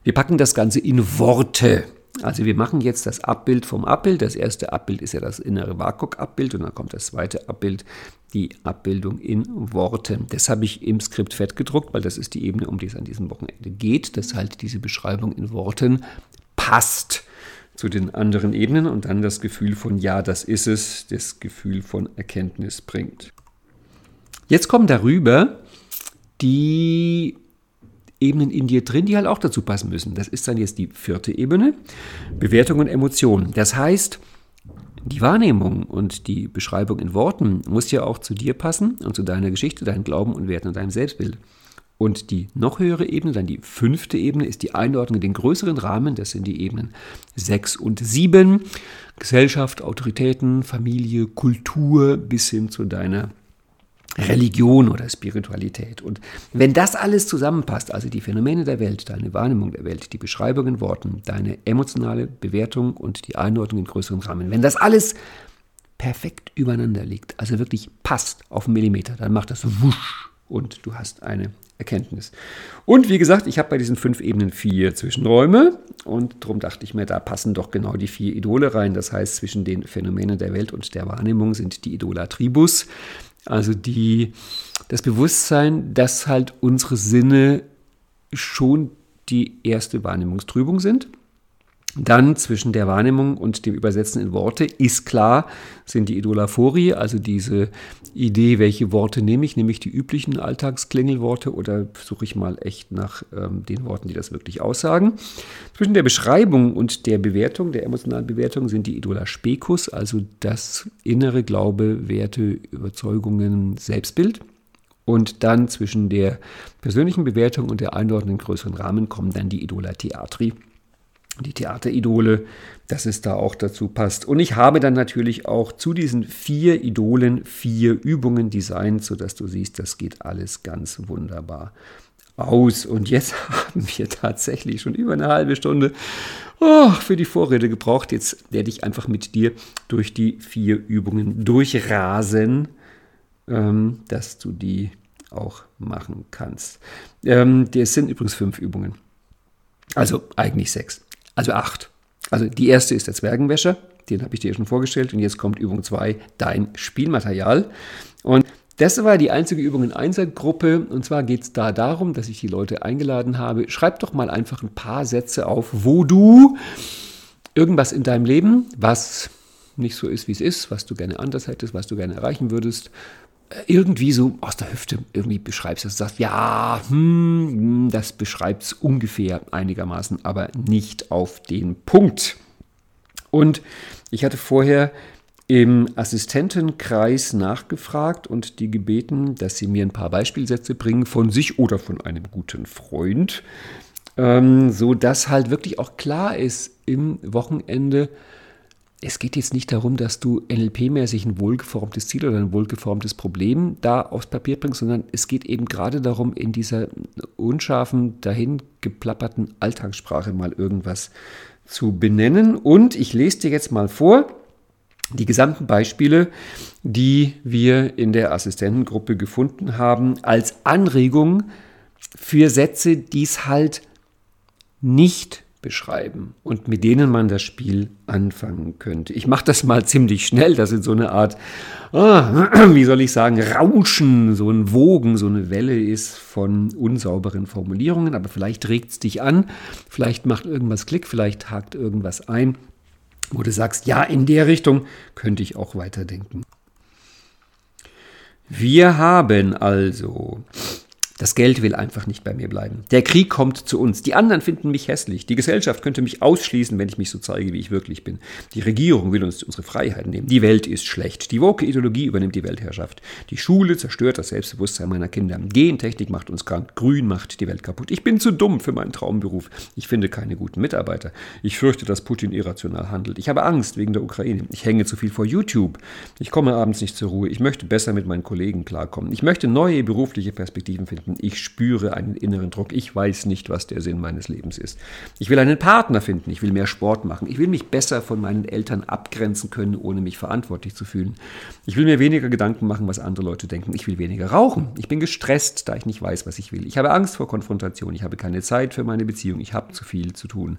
Wir packen das Ganze in Worte. Also wir machen jetzt das Abbild vom Abbild. Das erste Abbild ist ja das innere WAKOK-Abbild und dann kommt das zweite Abbild, die Abbildung in Worten. Das habe ich im Skript fett gedruckt, weil das ist die Ebene, um die es an diesem Wochenende geht, dass halt diese Beschreibung in Worten passt zu den anderen Ebenen und dann das Gefühl von Ja, das ist es, das Gefühl von Erkenntnis bringt. Jetzt kommen darüber die Ebenen in dir drin, die halt auch dazu passen müssen. Das ist dann jetzt die vierte Ebene, Bewertung und Emotion. Das heißt, die Wahrnehmung und die Beschreibung in Worten muss ja auch zu dir passen und zu deiner Geschichte, deinem Glauben und Werten und deinem Selbstbild. Und die noch höhere Ebene, dann die fünfte Ebene, ist die Einordnung in den größeren Rahmen. Das sind die Ebenen 6 und 7. Gesellschaft, Autoritäten, Familie, Kultur bis hin zu deiner Religion oder Spiritualität. Und wenn das alles zusammenpasst, also die Phänomene der Welt, deine Wahrnehmung der Welt, die Beschreibung in Worten, deine emotionale Bewertung und die Einordnung in größeren Rahmen, wenn das alles perfekt übereinander liegt, also wirklich passt auf einen Millimeter, dann macht das wusch und du hast eine Erkenntnis. Und wie gesagt, ich habe bei diesen fünf Ebenen vier Zwischenräume und darum dachte ich mir, da passen doch genau die vier Idole rein. Das heißt, zwischen den Phänomenen der Welt und der Wahrnehmung sind die Idolatribus, also die, das Bewusstsein, dass halt unsere Sinne schon die erste Wahrnehmungstrübung sind. Dann zwischen der Wahrnehmung und dem Übersetzen in Worte ist klar, sind die Idolaphorie, also diese Idee, welche Worte nehme ich, nehme ich die üblichen Alltagsklingelworte oder suche ich mal echt nach ähm, den Worten, die das wirklich aussagen. Zwischen der Beschreibung und der Bewertung, der emotionalen Bewertung, sind die Idola Specus, also das innere Glaube, Werte, Überzeugungen, Selbstbild. Und dann zwischen der persönlichen Bewertung und der Einordnung in größeren Rahmen kommen dann die Idola Theatri, die Theateridole, dass es da auch dazu passt. Und ich habe dann natürlich auch zu diesen vier Idolen vier Übungen designt, sodass du siehst, das geht alles ganz wunderbar aus. Und jetzt haben wir tatsächlich schon über eine halbe Stunde oh, für die Vorrede gebraucht. Jetzt werde ich einfach mit dir durch die vier Übungen durchrasen, ähm, dass du die auch machen kannst. Ähm, das sind übrigens fünf Übungen. Also eigentlich sechs. Also acht. Also die erste ist der Zwergenwäscher, den habe ich dir schon vorgestellt. Und jetzt kommt Übung 2, dein Spielmaterial. Und das war die einzige Übung in Einsergruppe. Und zwar geht es da darum, dass ich die Leute eingeladen habe. Schreib doch mal einfach ein paar Sätze auf, wo du irgendwas in deinem Leben, was nicht so ist, wie es ist, was du gerne anders hättest, was du gerne erreichen würdest, irgendwie so aus der Hüfte irgendwie beschreibst, dass du sagst, ja, hm, hm das beschreibt es ungefähr einigermaßen, aber nicht auf den Punkt. Und ich hatte vorher im Assistentenkreis nachgefragt und die gebeten, dass sie mir ein paar Beispielsätze bringen von sich oder von einem guten Freund, ähm, so halt wirklich auch klar ist im Wochenende, es geht jetzt nicht darum, dass du NLP-mäßig ein wohlgeformtes Ziel oder ein wohlgeformtes Problem da aufs Papier bringst, sondern es geht eben gerade darum, in dieser unscharfen, dahin geplapperten Alltagssprache mal irgendwas zu benennen. Und ich lese dir jetzt mal vor die gesamten Beispiele, die wir in der Assistentengruppe gefunden haben, als Anregung für Sätze, die es halt nicht beschreiben und mit denen man das Spiel anfangen könnte. Ich mache das mal ziemlich schnell, das ist so eine Art, ah, wie soll ich sagen, Rauschen, so ein Wogen, so eine Welle ist von unsauberen Formulierungen, aber vielleicht regt es dich an, vielleicht macht irgendwas Klick, vielleicht hakt irgendwas ein, wo du sagst, ja, in der Richtung könnte ich auch weiterdenken. Wir haben also das Geld will einfach nicht bei mir bleiben. Der Krieg kommt zu uns. Die anderen finden mich hässlich. Die Gesellschaft könnte mich ausschließen, wenn ich mich so zeige, wie ich wirklich bin. Die Regierung will uns unsere Freiheiten nehmen. Die Welt ist schlecht. Die woke Ideologie übernimmt die Weltherrschaft. Die Schule zerstört das Selbstbewusstsein meiner Kinder. Gentechnik macht uns krank. Grün macht die Welt kaputt. Ich bin zu dumm für meinen Traumberuf. Ich finde keine guten Mitarbeiter. Ich fürchte, dass Putin irrational handelt. Ich habe Angst wegen der Ukraine. Ich hänge zu viel vor YouTube. Ich komme abends nicht zur Ruhe. Ich möchte besser mit meinen Kollegen klarkommen. Ich möchte neue berufliche Perspektiven finden. Ich spüre einen inneren Druck. Ich weiß nicht, was der Sinn meines Lebens ist. Ich will einen Partner finden. Ich will mehr Sport machen. Ich will mich besser von meinen Eltern abgrenzen können, ohne mich verantwortlich zu fühlen. Ich will mir weniger Gedanken machen, was andere Leute denken. Ich will weniger rauchen. Ich bin gestresst, da ich nicht weiß, was ich will. Ich habe Angst vor Konfrontation. Ich habe keine Zeit für meine Beziehung. Ich habe zu viel zu tun.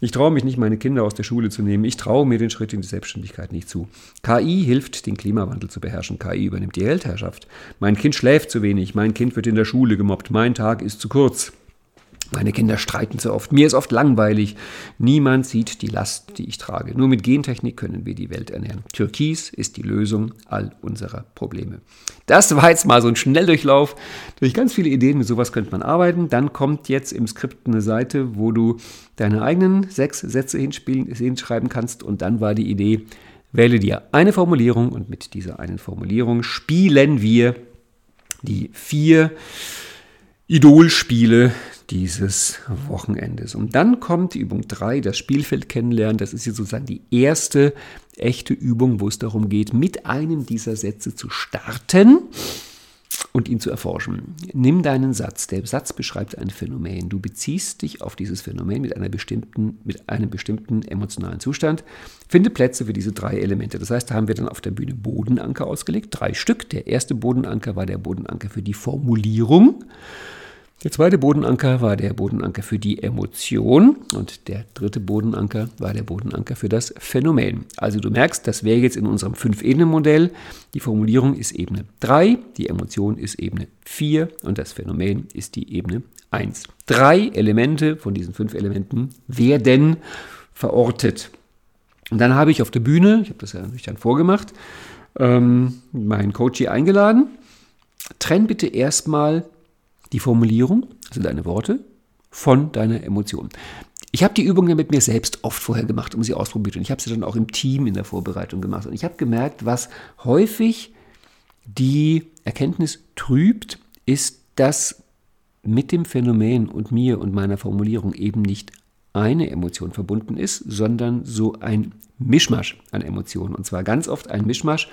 Ich traue mich nicht, meine Kinder aus der Schule zu nehmen. Ich traue mir den Schritt in die Selbstständigkeit nicht zu. KI hilft, den Klimawandel zu beherrschen. KI übernimmt die Weltherrschaft. Mein Kind schläft zu wenig. Mein Kind wird in der Schule Schule gemobbt. Mein Tag ist zu kurz. Meine Kinder streiten so oft. Mir ist oft langweilig. Niemand sieht die Last, die ich trage. Nur mit Gentechnik können wir die Welt ernähren. Türkis ist die Lösung all unserer Probleme. Das war jetzt mal so ein Schnelldurchlauf durch ganz viele Ideen. Mit sowas könnte man arbeiten. Dann kommt jetzt im Skript eine Seite, wo du deine eigenen sechs Sätze hinschreiben kannst. Und dann war die Idee, wähle dir eine Formulierung und mit dieser einen Formulierung spielen wir die vier Idolspiele dieses Wochenendes. Und dann kommt die Übung 3, das Spielfeld kennenlernen. Das ist jetzt sozusagen die erste echte Übung, wo es darum geht, mit einem dieser Sätze zu starten und ihn zu erforschen. Nimm deinen Satz. Der Satz beschreibt ein Phänomen. Du beziehst dich auf dieses Phänomen mit, einer bestimmten, mit einem bestimmten emotionalen Zustand. Finde Plätze für diese drei Elemente. Das heißt, da haben wir dann auf der Bühne Bodenanker ausgelegt, drei Stück. Der erste Bodenanker war der Bodenanker für die Formulierung. Der zweite Bodenanker war der Bodenanker für die Emotion und der dritte Bodenanker war der Bodenanker für das Phänomen. Also du merkst, das wäre jetzt in unserem Fünf-Ebenen-Modell. Die Formulierung ist Ebene 3, die Emotion ist Ebene 4 und das Phänomen ist die Ebene 1. Drei Elemente von diesen fünf Elementen werden verortet. Und dann habe ich auf der Bühne, ich habe das ja natürlich dann vorgemacht, ähm, meinen Coach hier eingeladen. Trenn bitte erstmal die Formulierung, also deine Worte, von deiner Emotion. Ich habe die Übung ja mit mir selbst oft vorher gemacht, um sie ausprobiert. Und ich habe sie dann auch im Team in der Vorbereitung gemacht. Und ich habe gemerkt, was häufig die Erkenntnis trübt, ist, dass mit dem Phänomen und mir und meiner Formulierung eben nicht eine Emotion verbunden ist, sondern so ein Mischmasch an Emotionen. Und zwar ganz oft ein Mischmasch,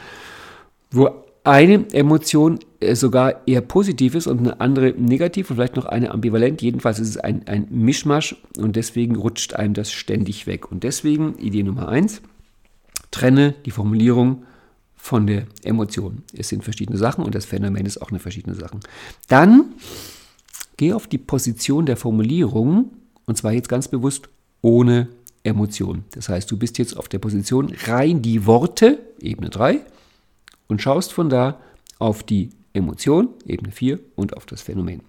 wo eine Emotion äh, sogar eher positiv ist und eine andere negativ und vielleicht noch eine ambivalent. Jedenfalls ist es ein, ein Mischmasch und deswegen rutscht einem das ständig weg. Und deswegen Idee Nummer eins, trenne die Formulierung von der Emotion. Es sind verschiedene Sachen und das Phänomen ist auch eine verschiedene Sache. Dann geh auf die Position der Formulierung und zwar jetzt ganz bewusst ohne Emotion. Das heißt, du bist jetzt auf der Position rein die Worte, Ebene 3, und schaust von da auf die Emotion, Ebene 4, und auf das Phänomen.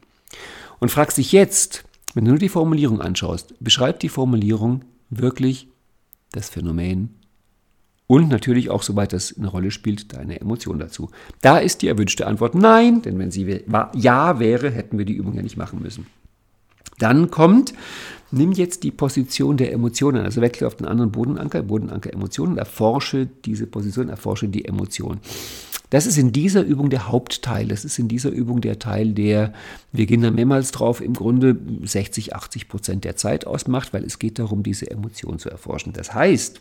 Und fragst dich jetzt, wenn du nur die Formulierung anschaust, beschreibt die Formulierung wirklich das Phänomen und natürlich auch, soweit das eine Rolle spielt, deine Emotion dazu. Da ist die erwünschte Antwort nein, denn wenn sie ja wäre, hätten wir die Übung ja nicht machen müssen. Dann kommt, nimm jetzt die Position der Emotionen, also wechsle auf den anderen Bodenanker, Bodenanker Emotionen, erforsche diese Position, erforsche die Emotion. Das ist in dieser Übung der Hauptteil. Das ist in dieser Übung der Teil, der, wir gehen da mehrmals drauf, im Grunde 60, 80 Prozent der Zeit ausmacht, weil es geht darum, diese Emotion zu erforschen. Das heißt,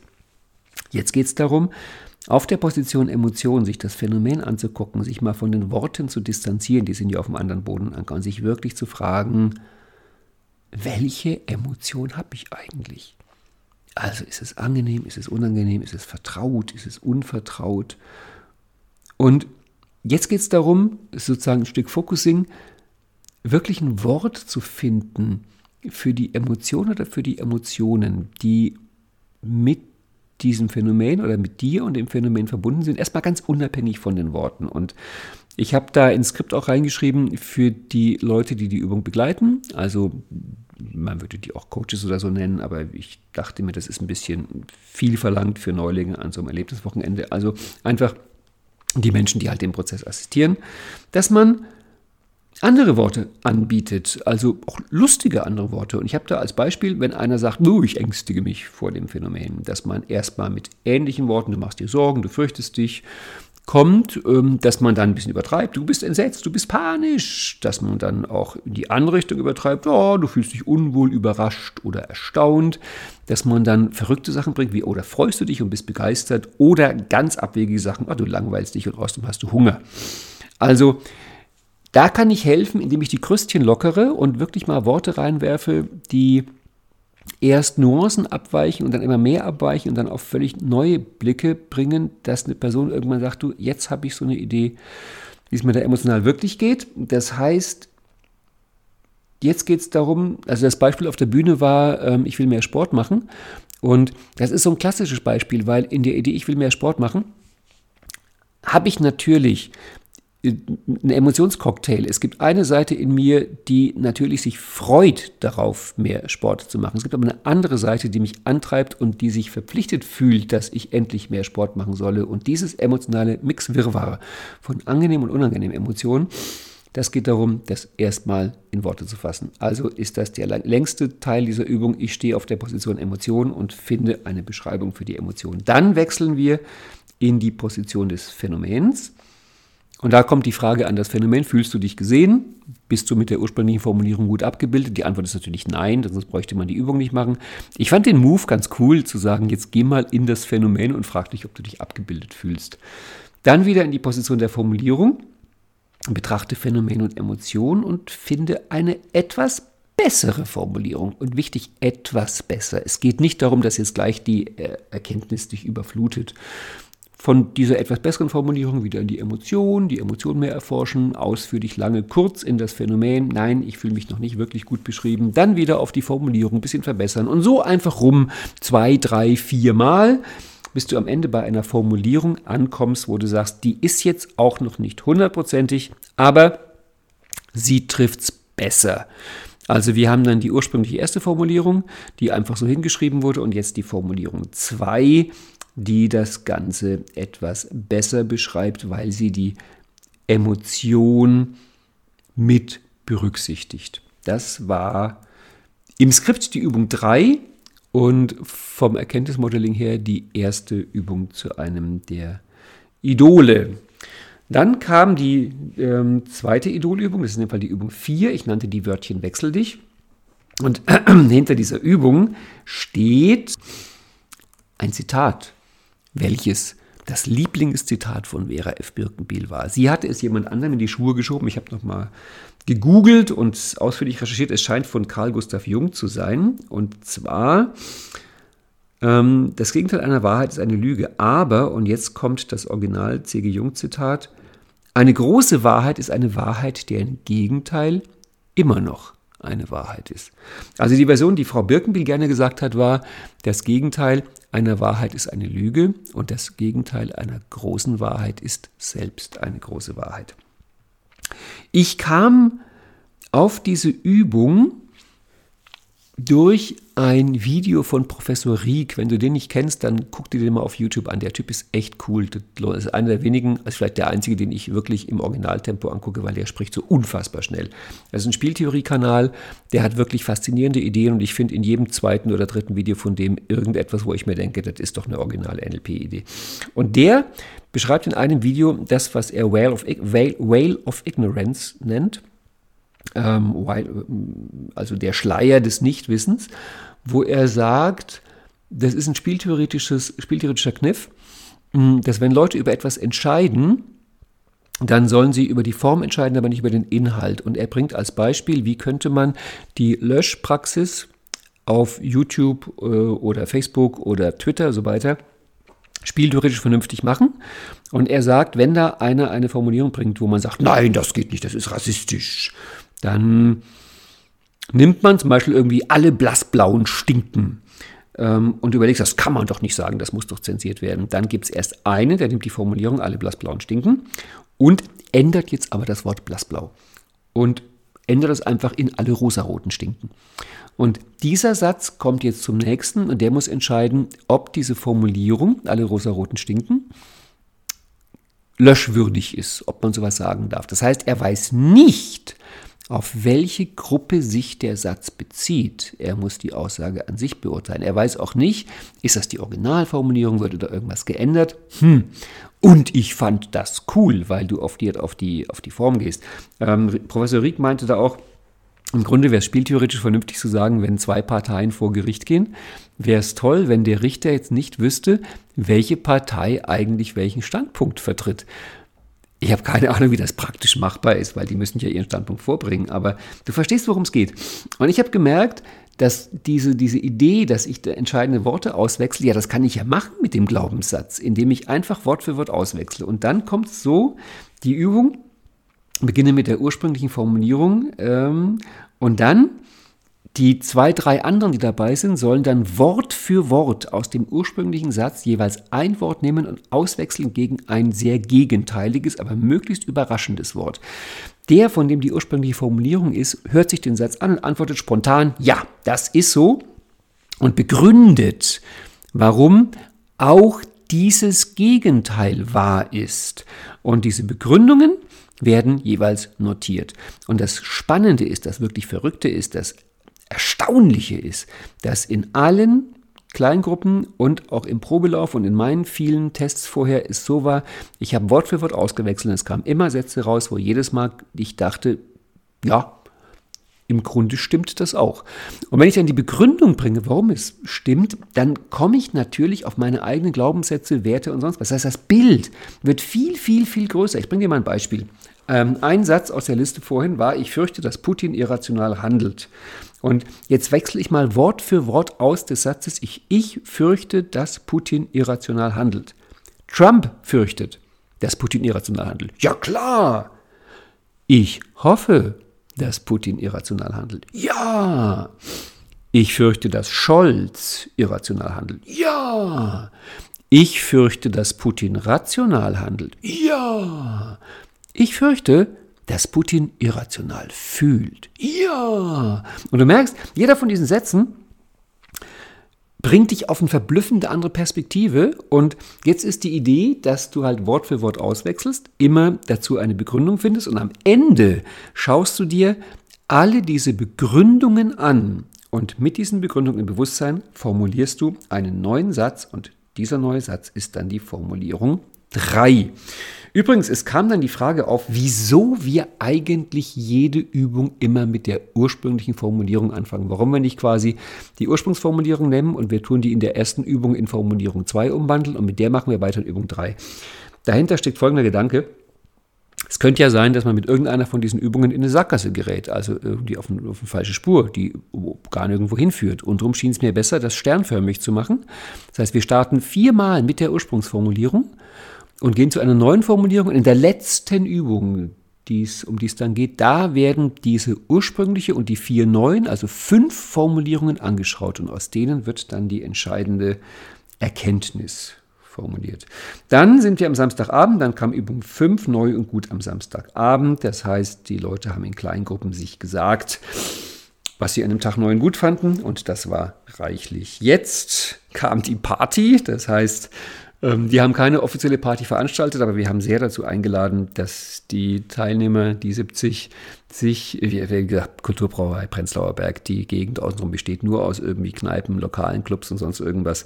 jetzt geht es darum, auf der Position Emotion sich das Phänomen anzugucken, sich mal von den Worten zu distanzieren, die sind ja auf dem anderen Bodenanker, und sich wirklich zu fragen, welche Emotion habe ich eigentlich? Also ist es angenehm, ist es unangenehm, ist es vertraut, ist es unvertraut? Und jetzt geht es darum, sozusagen ein Stück Focusing, wirklich ein Wort zu finden für die Emotion oder für die Emotionen, die mit diesem Phänomen oder mit dir und dem Phänomen verbunden sind, erstmal ganz unabhängig von den Worten. Und ich habe da ins Skript auch reingeschrieben für die Leute, die die Übung begleiten. Also man würde die auch Coaches oder so nennen, aber ich dachte mir, das ist ein bisschen viel verlangt für Neulinge an so einem Erlebniswochenende. Also einfach die Menschen, die halt dem Prozess assistieren, dass man andere Worte anbietet, also auch lustige andere Worte. Und ich habe da als Beispiel, wenn einer sagt, oh, ich ängstige mich vor dem Phänomen, dass man erstmal mit ähnlichen Worten, du machst dir Sorgen, du fürchtest dich, kommt, ähm, dass man dann ein bisschen übertreibt, du bist entsetzt, du bist panisch, dass man dann auch in die andere Richtung übertreibt, oh, du fühlst dich unwohl, überrascht oder erstaunt, dass man dann verrückte Sachen bringt, wie oder freust du dich und bist begeistert. Oder ganz abwegige Sachen, oh, du langweilst dich und außerdem hast du Hunger. Also da kann ich helfen, indem ich die Krüstchen lockere und wirklich mal Worte reinwerfe, die erst Nuancen abweichen und dann immer mehr abweichen und dann auf völlig neue Blicke bringen, dass eine Person irgendwann sagt, du, jetzt habe ich so eine Idee, wie es mir da emotional wirklich geht. Das heißt, jetzt geht es darum, also das Beispiel auf der Bühne war, ähm, ich will mehr Sport machen. Und das ist so ein klassisches Beispiel, weil in der Idee, ich will mehr Sport machen, habe ich natürlich ein Emotionscocktail. Es gibt eine Seite in mir, die natürlich sich freut darauf, mehr Sport zu machen. Es gibt aber eine andere Seite, die mich antreibt und die sich verpflichtet fühlt, dass ich endlich mehr Sport machen solle. Und dieses emotionale Mixwirrwarr von angenehmen und unangenehmen Emotionen, das geht darum, das erstmal in Worte zu fassen. Also ist das der längste Teil dieser Übung. Ich stehe auf der Position Emotion und finde eine Beschreibung für die Emotion. Dann wechseln wir in die Position des Phänomens. Und da kommt die Frage an das Phänomen, fühlst du dich gesehen? Bist du mit der ursprünglichen Formulierung gut abgebildet? Die Antwort ist natürlich nein, sonst bräuchte man die Übung nicht machen. Ich fand den Move ganz cool, zu sagen, jetzt geh mal in das Phänomen und frag dich, ob du dich abgebildet fühlst. Dann wieder in die Position der Formulierung, betrachte Phänomen und Emotion und finde eine etwas bessere Formulierung. Und wichtig, etwas besser. Es geht nicht darum, dass jetzt gleich die äh, Erkenntnis dich überflutet von dieser etwas besseren Formulierung wieder in die Emotion, die Emotion mehr erforschen, ausführlich lange, kurz in das Phänomen, nein, ich fühle mich noch nicht wirklich gut beschrieben, dann wieder auf die Formulierung ein bisschen verbessern und so einfach rum zwei, drei, vier Mal, bis du am Ende bei einer Formulierung ankommst, wo du sagst, die ist jetzt auch noch nicht hundertprozentig, aber sie trifft's besser. Also wir haben dann die ursprüngliche erste Formulierung, die einfach so hingeschrieben wurde und jetzt die Formulierung 2, die das Ganze etwas besser beschreibt, weil sie die Emotion mit berücksichtigt. Das war im Skript die Übung 3 und vom Erkenntnismodelling her die erste Übung zu einem der Idole. Dann kam die ähm, zweite Idolübung, das ist in dem Fall die Übung 4. Ich nannte die Wörtchen Wechsel dich. Und hinter dieser Übung steht ein Zitat welches das Lieblingszitat von Vera F. Birkenbiel war. Sie hatte es jemand anderem in die Schuhe geschoben. Ich habe nochmal gegoogelt und ausführlich recherchiert. Es scheint von Carl Gustav Jung zu sein. Und zwar, ähm, das Gegenteil einer Wahrheit ist eine Lüge. Aber, und jetzt kommt das Original C.G. Jung-Zitat, eine große Wahrheit ist eine Wahrheit, deren Gegenteil immer noch eine Wahrheit ist. Also die Version, die Frau Birkenbiel gerne gesagt hat, war, das Gegenteil einer Wahrheit ist eine Lüge und das Gegenteil einer großen Wahrheit ist selbst eine große Wahrheit. Ich kam auf diese Übung durch ein Video von Professor Rieck. Wenn du den nicht kennst, dann guck dir den mal auf YouTube an. Der Typ ist echt cool. Das ist einer der wenigen, also vielleicht der einzige, den ich wirklich im Originaltempo angucke, weil der spricht so unfassbar schnell. Das ist ein Spieltheorie-Kanal, der hat wirklich faszinierende Ideen und ich finde in jedem zweiten oder dritten Video von dem irgendetwas, wo ich mir denke, das ist doch eine originale NLP-Idee. Und der beschreibt in einem Video das, was er Whale of, Whale of Ignorance nennt also der Schleier des Nichtwissens, wo er sagt, das ist ein spieltheoretisches, spieltheoretischer Kniff, hm, dass wenn Leute über etwas entscheiden, dann sollen sie über die Form entscheiden, aber nicht über den Inhalt. Und er bringt als Beispiel, wie könnte man die Löschpraxis auf YouTube äh, oder Facebook oder Twitter so weiter spieltheoretisch vernünftig machen. Und er sagt, wenn da einer eine Formulierung bringt, wo man sagt, nein, das geht nicht, das ist rassistisch, dann nimmt man zum Beispiel irgendwie alle blassblauen stinken ähm, und überlegt, das kann man doch nicht sagen, das muss doch zensiert werden. Dann gibt es erst einen, der nimmt die Formulierung alle blassblauen stinken und ändert jetzt aber das Wort blassblau und ändert es einfach in alle rosaroten stinken. Und dieser Satz kommt jetzt zum nächsten und der muss entscheiden, ob diese Formulierung, alle rosaroten stinken, löschwürdig ist, ob man sowas sagen darf. Das heißt, er weiß nicht, auf welche Gruppe sich der Satz bezieht. Er muss die Aussage an sich beurteilen. Er weiß auch nicht, ist das die Originalformulierung, wird da irgendwas geändert? Hm. Und ich fand das cool, weil du auf die, auf die, auf die Form gehst. Ähm, Professor Rieck meinte da auch, im Grunde wäre es spieltheoretisch vernünftig zu sagen, wenn zwei Parteien vor Gericht gehen, wäre es toll, wenn der Richter jetzt nicht wüsste, welche Partei eigentlich welchen Standpunkt vertritt. Ich habe keine Ahnung, wie das praktisch machbar ist, weil die müssen ja ihren Standpunkt vorbringen. Aber du verstehst, worum es geht. Und ich habe gemerkt, dass diese, diese Idee, dass ich da entscheidende Worte auswechsle, ja, das kann ich ja machen mit dem Glaubenssatz, indem ich einfach Wort für Wort auswechsle. Und dann kommt so die Übung, beginne mit der ursprünglichen Formulierung ähm, und dann Die zwei, drei anderen, die dabei sind, sollen dann Wort für Wort aus dem ursprünglichen Satz jeweils ein Wort nehmen und auswechseln gegen ein sehr gegenteiliges, aber möglichst überraschendes Wort. Der, von dem die ursprüngliche Formulierung ist, hört sich den Satz an und antwortet spontan, ja, das ist so und begründet, warum auch dieses Gegenteil wahr ist. Und diese Begründungen werden jeweils notiert. Und das Spannende ist, das wirklich Verrückte ist, das Erstaunliche ist, dass in allen Kleingruppen und auch im Probelauf und in meinen vielen Tests vorher es so war, ich habe Wort für Wort ausgewechselt und es kamen immer Sätze raus, wo jedes Mal ich dachte, ja, im Grunde stimmt das auch. Und wenn ich dann die Begründung bringe, warum es stimmt, dann komme ich natürlich auf meine eigenen Glaubenssätze, Werte und sonst was. Das heißt, das Bild wird viel, viel, viel größer. Ich bringe dir mal ein Beispiel. Ähm, ein Satz aus der Liste vorhin war, ich fürchte, dass Putin irrational handelt. Und jetzt wechsle ich mal Wort für Wort aus des Satzes, ich, ich fürchte, dass Putin irrational handelt. Trump fürchtet, dass Putin irrational handelt. Ja klar. Ich hoffe, dass Putin irrational handelt. Ja. Ich fürchte, dass Scholz irrational handelt. Ja. Ich fürchte, dass Putin rational handelt. Ja. Ich fürchte, dass Putin irrational fühlt. Ja. Und du merkst, jeder von diesen Sätzen bringt dich auf eine verblüffende andere Perspektive. Und jetzt ist die Idee, dass du halt Wort für Wort auswechselst, immer dazu eine Begründung findest und am Ende schaust du dir alle diese Begründungen an. Und mit diesen Begründungen im Bewusstsein formulierst du einen neuen Satz und dieser neue Satz ist dann die Formulierung 3. Übrigens, es kam dann die Frage auf, wieso wir eigentlich jede Übung immer mit der ursprünglichen Formulierung anfangen. Warum wir nicht quasi die Ursprungsformulierung nehmen und wir tun die in der ersten Übung in Formulierung 2 umwandeln und mit der machen wir weiter in Übung 3. Dahinter steckt folgender Gedanke. Es könnte ja sein, dass man mit irgendeiner von diesen Übungen in eine Sackgasse gerät, also irgendwie auf, eine, auf eine falsche Spur, die gar nirgendwo hinführt. Und darum schien es mir besser, das sternförmig zu machen. Das heißt, wir starten viermal mit der Ursprungsformulierung und gehen zu einer neuen Formulierung. In der letzten Übung, die's, um die es dann geht, da werden diese ursprüngliche und die vier neuen, also fünf Formulierungen angeschaut und aus denen wird dann die entscheidende Erkenntnis formuliert. Dann sind wir am Samstagabend, dann kam Übung 5 neu und gut am Samstagabend. Das heißt, die Leute haben in Kleingruppen sich gesagt, was sie an dem Tag 9 gut fanden und das war reichlich. Jetzt kam die Party, das heißt, ähm, die haben keine offizielle Party veranstaltet, aber wir haben sehr dazu eingeladen, dass die Teilnehmer, die 70, sich, wie gesagt, Kulturbrauerei Prenzlauer Berg, die Gegend außenrum besteht nur aus irgendwie Kneipen, lokalen Clubs und sonst irgendwas,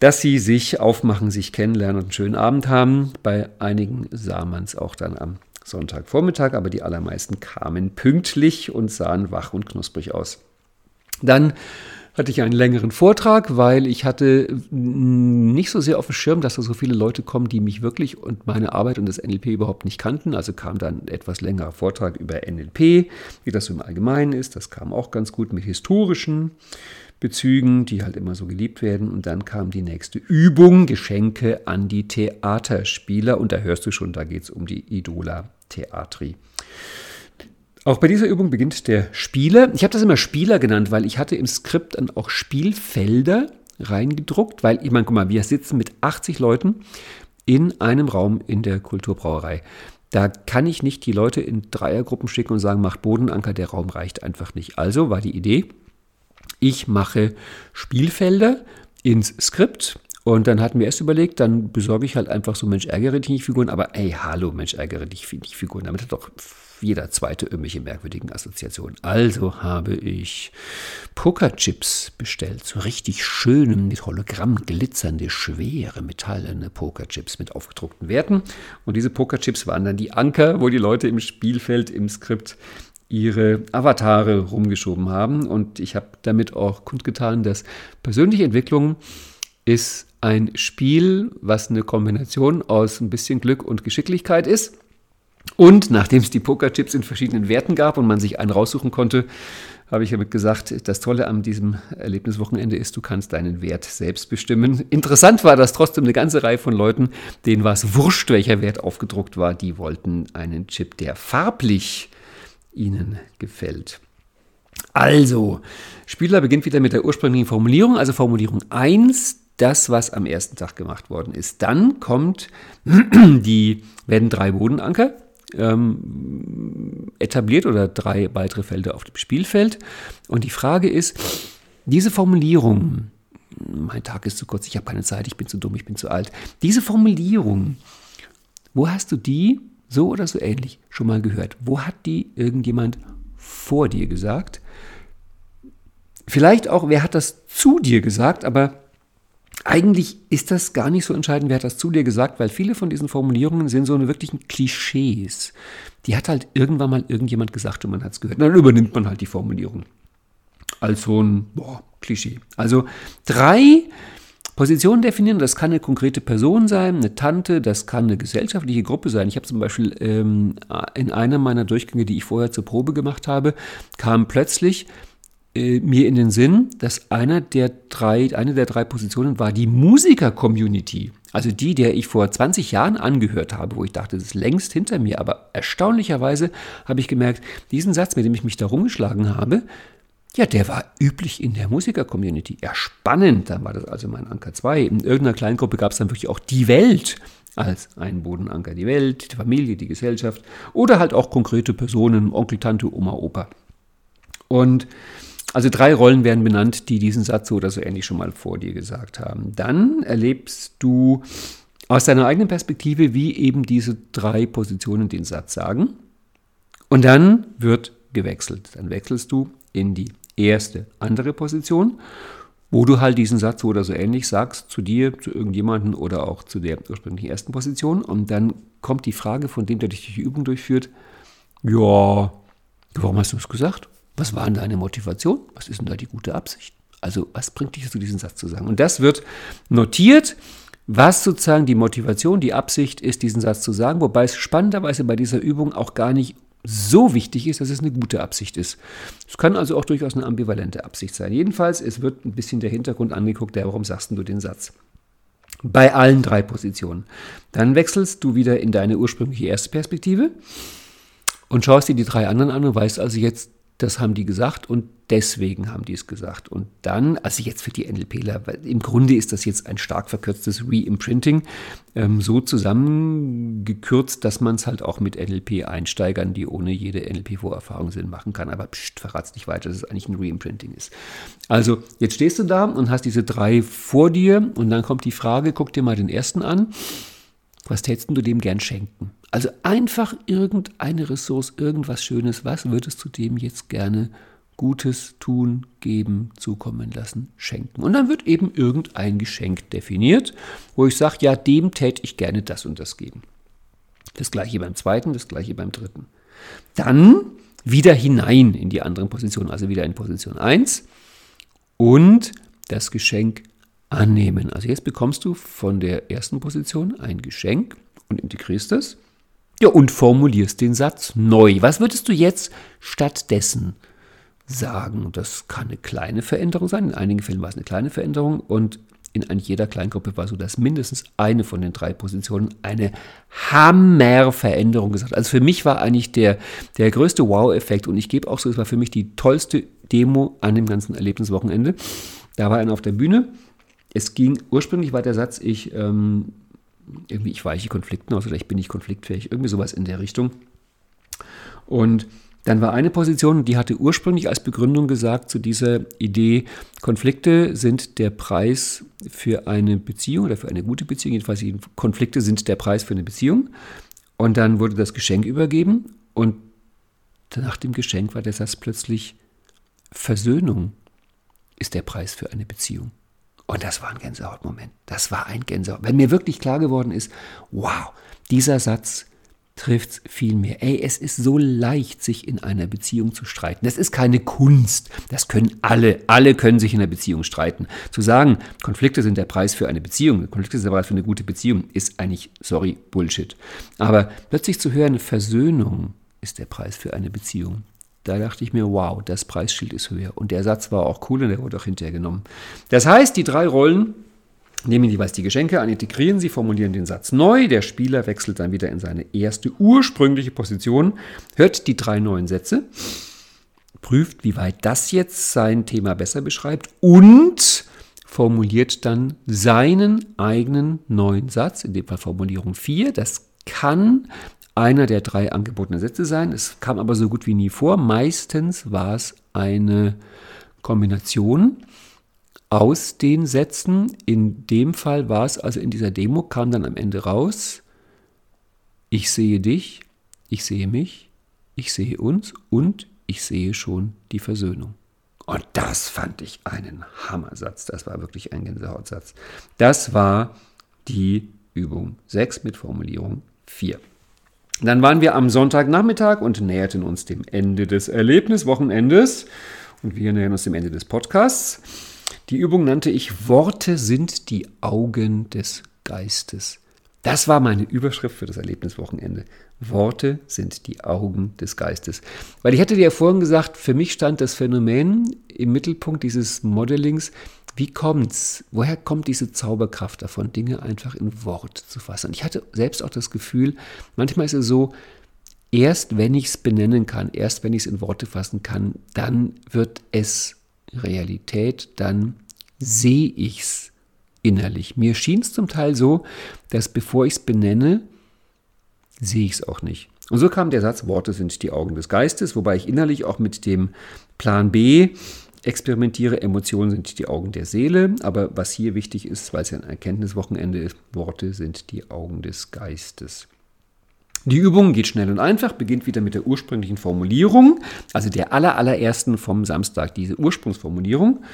dass sie sich aufmachen, sich kennenlernen und einen schönen Abend haben. Bei einigen sah man es auch dann am Sonntagvormittag, aber die allermeisten kamen pünktlich und sahen wach und knusprig aus. Dann hatte ich einen längeren Vortrag, weil ich hatte nicht so sehr auf dem Schirm, dass da so viele Leute kommen, die mich wirklich und meine Arbeit und das NLP überhaupt nicht kannten. Also kam dann ein etwas längerer Vortrag über NLP, wie das so im Allgemeinen ist. Das kam auch ganz gut mit historischen Bezügen, die halt immer so geliebt werden. Und dann kam die nächste Übung, Geschenke an die Theaterspieler. Und da hörst du schon, da geht es um die Idola Theatri. Auch bei dieser Übung beginnt der Spieler. Ich habe das immer Spieler genannt, weil ich hatte im Skript dann auch Spielfelder reingedruckt, weil ich meine, guck mal, wir sitzen mit 80 Leuten in einem Raum in der Kulturbrauerei. Da kann ich nicht die Leute in Dreiergruppen schicken und sagen, macht Bodenanker, der Raum reicht einfach nicht. Also war die Idee, ich mache Spielfelder ins Skript und dann hatten wir erst überlegt, dann besorge ich halt einfach so Mensch ärgere dich nicht Figuren, aber ey, hallo Mensch ärgere dich nicht Figuren, damit hat doch jeder zweite irgendwelche merkwürdigen Assoziationen. Also habe ich Pokerchips bestellt, so richtig schöne, mit Hologramm glitzernde, schwere, metallene Pokerchips mit aufgedruckten Werten. Und diese Pokerchips waren dann die Anker, wo die Leute im Spielfeld, im Skript ihre Avatare rumgeschoben haben. Und ich habe damit auch kundgetan, dass persönliche Entwicklung ist ein Spiel, was eine Kombination aus ein bisschen Glück und Geschicklichkeit ist. Und nachdem es die Pokerchips in verschiedenen Werten gab und man sich einen raussuchen konnte, habe ich damit gesagt, das Tolle an diesem Erlebniswochenende ist, du kannst deinen Wert selbst bestimmen. Interessant war, dass trotzdem eine ganze Reihe von Leuten, denen war es wurscht, welcher Wert aufgedruckt war, die wollten einen Chip, der farblich ihnen gefällt. Also, Spieler beginnt wieder mit der ursprünglichen Formulierung, also Formulierung 1, das, was am ersten Tag gemacht worden ist. Dann kommt die, werden drei Bodenanker ähm, etabliert oder drei weitere Felder auf dem Spielfeld. Und die Frage ist, diese Formulierung, mein Tag ist zu kurz, ich habe keine Zeit, ich bin zu dumm, ich bin zu alt. Diese Formulierung, wo hast du die so oder so ähnlich schon mal gehört? Wo hat die irgendjemand vor dir gesagt? Vielleicht auch, wer hat das zu dir gesagt, aber eigentlich ist das gar nicht so entscheidend, wer hat das zu dir gesagt, weil viele von diesen Formulierungen sind so eine wirklichen Klischees. Die hat halt irgendwann mal irgendjemand gesagt und man hat es gehört. Dann übernimmt man halt die Formulierung. Als so ein boah, Klischee. Also drei Positionen definieren, das kann eine konkrete Person sein, eine Tante, das kann eine gesellschaftliche Gruppe sein. Ich habe zum Beispiel ähm, in einer meiner Durchgänge, die ich vorher zur Probe gemacht habe, kam plötzlich äh, mir in den Sinn, dass einer der drei, eine der drei Positionen war die Musiker-Community. Also die, der ich vor 20 Jahren angehört habe, wo ich dachte, das ist längst hinter mir. Aber erstaunlicherweise habe ich gemerkt, diesen Satz, mit dem ich mich da rumgeschlagen habe, ja, der war üblich in der Musiker-Community. Ja, spannend. Dann war das also mein Anker 2. In irgendeiner Kleingruppe gab es dann wirklich auch die Welt als einen Bodenanker. Die Welt, die Familie, die Gesellschaft oder halt auch konkrete Personen, Onkel, Tante, Oma, Opa. Und also drei Rollen werden benannt, die diesen Satz so oder so ähnlich schon mal vor dir gesagt haben. Dann erlebst du aus deiner eigenen Perspektive, wie eben diese drei Positionen den Satz sagen. Und dann wird gewechselt. Dann wechselst du in die erste andere Position, wo du halt diesen Satz so oder so ähnlich sagst zu dir, zu irgendjemandem oder auch zu der ursprünglichen ersten Position. Und dann kommt die Frage, von dem der dich die Übung durchführt, ja, warum hast du es gesagt? Was war denn deine Motivation? Was ist denn da die gute Absicht? Also, was bringt dich dazu, diesen Satz zu sagen? Und das wird notiert, was sozusagen die Motivation, die Absicht ist, diesen Satz zu sagen, wobei es spannenderweise bei dieser Übung auch gar nicht so wichtig ist, dass es eine gute Absicht ist. Es kann also auch durchaus eine ambivalente Absicht sein. Jedenfalls, es wird ein bisschen der Hintergrund angeguckt, der, warum sagst du den Satz? Bei allen drei Positionen. Dann wechselst du wieder in deine ursprüngliche erste Perspektive und schaust dir die drei anderen an und weißt also jetzt, das haben die gesagt und deswegen haben die es gesagt. Und dann, also jetzt für die NLPler, weil im Grunde ist das jetzt ein stark verkürztes Reimprinting, ähm, so zusammengekürzt, dass man es halt auch mit NLP-Einsteigern, die ohne jede NLP-Vorerfahrung sind, machen kann. Aber pst, verrat's nicht weiter, dass es eigentlich ein Reimprinting ist. Also, jetzt stehst du da und hast diese drei vor dir und dann kommt die Frage, guck dir mal den ersten an. Was tätest du dem gern schenken? Also einfach irgendeine Ressource, irgendwas Schönes, was würdest du dem jetzt gerne Gutes tun, geben, zukommen lassen, schenken? Und dann wird eben irgendein Geschenk definiert, wo ich sage, ja, dem täte ich gerne das und das geben. Das gleiche beim zweiten, das gleiche beim dritten. Dann wieder hinein in die anderen Positionen, also wieder in Position 1 und das Geschenk annehmen. Also jetzt bekommst du von der ersten Position ein Geschenk und integrierst das ja, und formulierst den Satz neu. Was würdest du jetzt stattdessen sagen? Das kann eine kleine Veränderung sein. In einigen Fällen war es eine kleine Veränderung und in jeder Kleingruppe war so, dass mindestens eine von den drei Positionen eine Hammerveränderung gesagt hat. Also für mich war eigentlich der, der größte Wow-Effekt und ich gebe auch so, es war für mich die tollste Demo an dem ganzen Erlebniswochenende. Da war einer auf der Bühne. Es ging, ursprünglich war der Satz, ich ähm, irgendwie ich weiche Konflikten aus oder ich bin nicht konfliktfähig, irgendwie sowas in der Richtung. Und dann war eine Position, die hatte ursprünglich als Begründung gesagt zu dieser Idee, Konflikte sind der Preis für eine Beziehung oder für eine gute Beziehung. Jedenfalls Konflikte sind der Preis für eine Beziehung. Und dann wurde das Geschenk übergeben und nach dem Geschenk war der Satz plötzlich, Versöhnung ist der Preis für eine Beziehung. Und das war ein Gänsehautmoment. Das war ein Gänsehaut. Weil mir wirklich klar geworden ist, wow, dieser Satz trifft viel mehr. Ey, es ist so leicht, sich in einer Beziehung zu streiten. Das ist keine Kunst. Das können alle. Alle können sich in einer Beziehung streiten. Zu sagen, Konflikte sind der Preis für eine Beziehung, Konflikte sind der Preis für eine gute Beziehung, ist eigentlich, sorry, Bullshit. Aber plötzlich zu hören, Versöhnung ist der Preis für eine Beziehung. Da dachte ich mir, wow, das Preisschild ist höher. Und der Satz war auch cool und der wurde auch hinterher genommen. Das heißt, die drei Rollen nehmen jeweils die Geschenke an, integrieren sie, formulieren den Satz neu. Der Spieler wechselt dann wieder in seine erste ursprüngliche Position, hört die drei neuen Sätze, prüft, wie weit das jetzt sein Thema besser beschreibt und formuliert dann seinen eigenen neuen Satz, in dem Fall Formulierung 4. Das kann einer der drei angebotenen Sätze sein. Es kam aber so gut wie nie vor. Meistens war es eine Kombination aus den Sätzen. In dem Fall war es also in dieser Demo, kam dann am Ende raus, ich sehe dich, ich sehe mich, ich sehe uns und ich sehe schon die Versöhnung. Und das fand ich einen Hammersatz. Das war wirklich ein Gänsehautsatz. Das war die Übung 6 mit Formulierung 4. Dann waren wir am Sonntagnachmittag und näherten uns dem Ende des Erlebniswochenendes. Und wir nähern uns dem Ende des Podcasts. Die Übung nannte ich Worte sind die Augen des Geistes. Das war meine Überschrift für das Erlebniswochenende. Worte sind die Augen des Geistes. Weil ich hatte dir ja vorhin gesagt, für mich stand das Phänomen im Mittelpunkt dieses Modellings, wie kommt's? Woher kommt diese Zauberkraft davon, Dinge einfach in Wort zu fassen? Ich hatte selbst auch das Gefühl, manchmal ist es so, erst wenn ich es benennen kann, erst wenn ich es in Worte fassen kann, dann wird es Realität, dann sehe ich es innerlich. Mir schien es zum Teil so, dass bevor ich es benenne, sehe ich es auch nicht. Und so kam der Satz, Worte sind die Augen des Geistes, wobei ich innerlich auch mit dem Plan B experimentiere, Emotionen sind die Augen der Seele, aber was hier wichtig ist, weil es ja ein Erkenntniswochenende ist, Worte sind die Augen des Geistes. Die Übung geht schnell und einfach, beginnt wieder mit der ursprünglichen Formulierung, also der allerallerersten vom Samstag, diese Ursprungsformulierung.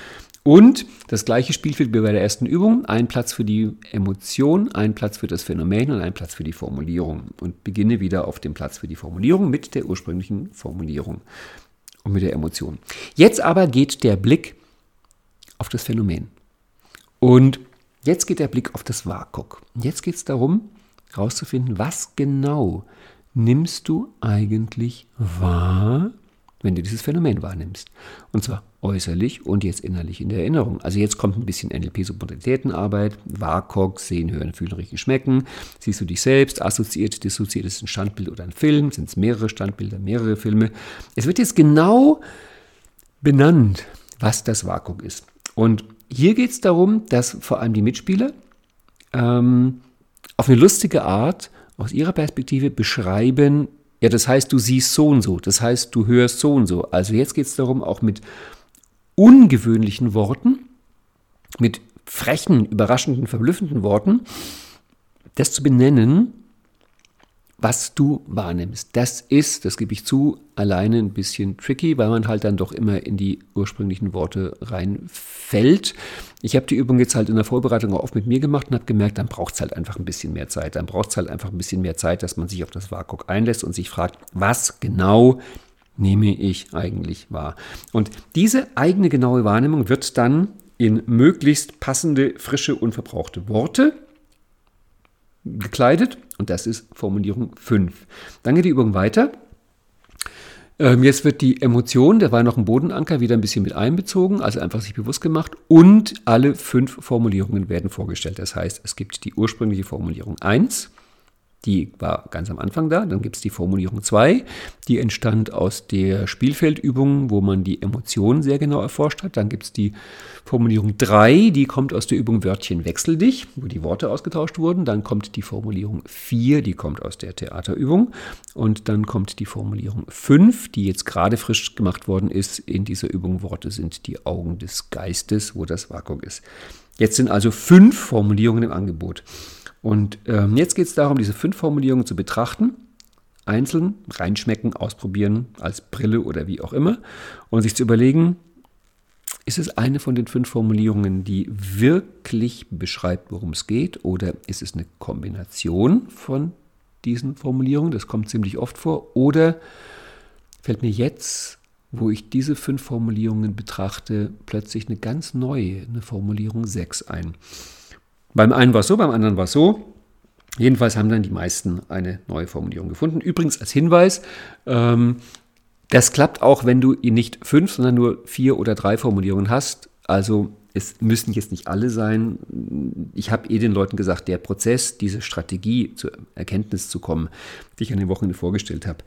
Und das gleiche Spielfeld wie bei der ersten Übung. Ein Platz für die Emotion, ein Platz für das Phänomen und ein Platz für die Formulierung. Und beginne wieder auf dem Platz für die Formulierung mit der ursprünglichen Formulierung und mit der Emotion. Jetzt aber geht der Blick auf das Phänomen. Und jetzt geht der Blick auf das WAKOK. Jetzt geht es darum, herauszufinden, was genau nimmst du eigentlich wahr, wenn du dieses Phänomen wahrnimmst. Und zwar äußerlich und jetzt innerlich in der Erinnerung. Also jetzt kommt ein bisschen NLP-Submodalitätenarbeit, WAKOK, sehen, hören, fühlen, riechen, schmecken. Siehst du dich selbst, assoziiert, dissoziiert, ist ein Standbild oder ein Film, sind es mehrere Standbilder, mehrere Filme. Es wird jetzt genau benannt, was das WAKOK ist. Und hier geht es darum, dass vor allem die Mitspieler ähm, auf eine lustige Art aus ihrer Perspektive beschreiben, ja, das heißt, du siehst so und so, das heißt, du hörst so und so. Also jetzt geht es darum, auch mit ungewöhnlichen Worten, mit frechen, überraschenden, verblüffenden Worten, das zu benennen, was du wahrnimmst. Das ist, das gebe ich zu, alleine ein bisschen tricky, weil man halt dann doch immer in die ursprünglichen Worte reinfällt. Ich habe die Übung jetzt halt in der Vorbereitung auch oft mit mir gemacht und habe gemerkt, dann braucht es halt einfach ein bisschen mehr Zeit. Dann braucht es halt einfach ein bisschen mehr Zeit, dass man sich auf das WAKOK einlässt und sich fragt, was genau nehme ich eigentlich wahr? Und diese eigene genaue Wahrnehmung wird dann in möglichst passende, frische, unverbrauchte Worte gekleidet und das ist Formulierung 5. Dann geht die Übung weiter. Ähm, jetzt wird die Emotion, der war noch ein Bodenanker, wieder ein bisschen mit einbezogen, also einfach sich bewusst gemacht und alle fünf Formulierungen werden vorgestellt. Das heißt, es gibt die ursprüngliche Formulierung 1, die war ganz am Anfang da. Dann gibt es die Formulierung 2, die entstand aus der Spielfeldübung, wo man die Emotionen sehr genau erforscht hat. Dann gibt es die Formulierung 3, die kommt aus der Übung Wörtchen wechsel dich, wo die Worte ausgetauscht wurden. Dann kommt die Formulierung 4, die kommt aus der Theaterübung. Und dann kommt die Formulierung 5, die jetzt gerade frisch gemacht worden ist in dieser Übung Worte sind die Augen des Geistes, wo das Vakuum ist. Jetzt sind also fünf Formulierungen im Angebot. Und ähm, jetzt geht es darum, diese fünf Formulierungen zu betrachten, einzeln reinschmecken, ausprobieren, als Brille oder wie auch immer, und sich zu überlegen, ist es eine von den fünf Formulierungen, die wirklich beschreibt, worum es geht, oder ist es eine Kombination von diesen Formulierungen? Das kommt ziemlich oft vor. Oder fällt mir jetzt, wo ich diese fünf Formulierungen betrachte, plötzlich eine ganz neue, eine Formulierung 6 ein. Beim einen war es so, beim anderen war es so. Jedenfalls haben dann die meisten eine neue Formulierung gefunden. Übrigens als Hinweis, ähm, das klappt auch, wenn du nicht fünf, sondern nur vier oder drei Formulierungen hast. Also es müssen jetzt nicht alle sein. Ich habe eh den Leuten gesagt, der Prozess, diese Strategie zur Erkenntnis zu kommen, die ich an den Wochenende vorgestellt habe,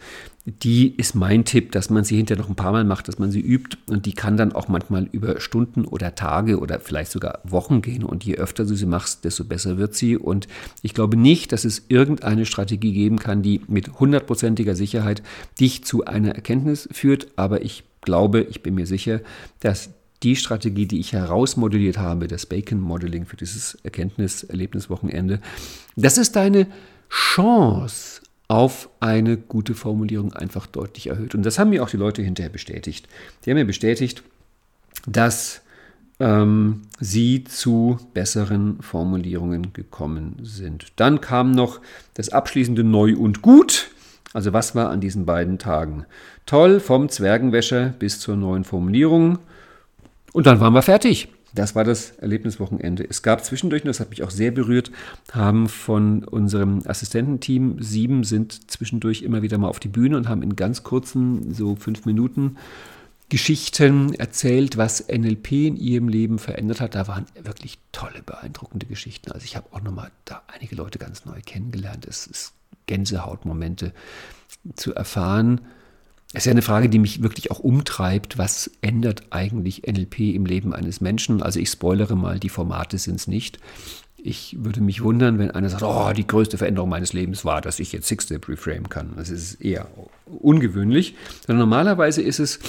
die ist mein Tipp, dass man sie hinterher noch ein paar Mal macht, dass man sie übt. Und die kann dann auch manchmal über Stunden oder Tage oder vielleicht sogar Wochen gehen. Und je öfter du sie machst, desto besser wird sie. Und ich glaube nicht, dass es irgendeine Strategie geben kann, die mit hundertprozentiger Sicherheit dich zu einer Erkenntnis führt, aber ich glaube, ich bin mir sicher, dass die Strategie, die ich herausmodelliert habe, das Bacon-Modeling für dieses Erkenntnis-Erlebniswochenende, das ist deine Chance auf eine gute Formulierung einfach deutlich erhöht. Und das haben mir auch die Leute hinterher bestätigt. Die haben mir bestätigt, dass ähm, sie zu besseren Formulierungen gekommen sind. Dann kam noch das abschließende Neu und Gut. Also was war an diesen beiden Tagen toll, vom Zwergenwäscher bis zur neuen Formulierung. Und dann waren wir fertig. Das war das Erlebniswochenende. Es gab zwischendurch, das hat mich auch sehr berührt, haben von unserem Assistententeam sieben sind zwischendurch immer wieder mal auf die Bühne und haben in ganz kurzen, so fünf Minuten Geschichten erzählt, was NLP in ihrem Leben verändert hat. Da waren wirklich tolle, beeindruckende Geschichten. Also ich habe auch nochmal da einige Leute ganz neu kennengelernt. Es ist Gänsehautmomente zu erfahren, ist ja eine Frage, die mich wirklich auch umtreibt. Was ändert eigentlich NLP im Leben eines Menschen? Also ich spoilere mal, die Formate sind es nicht. Ich würde mich wundern, wenn einer sagt, oh, die größte Veränderung meines Lebens war, dass ich jetzt Six-Step Reframe kann. Das ist eher ungewöhnlich. Sondern normalerweise ist es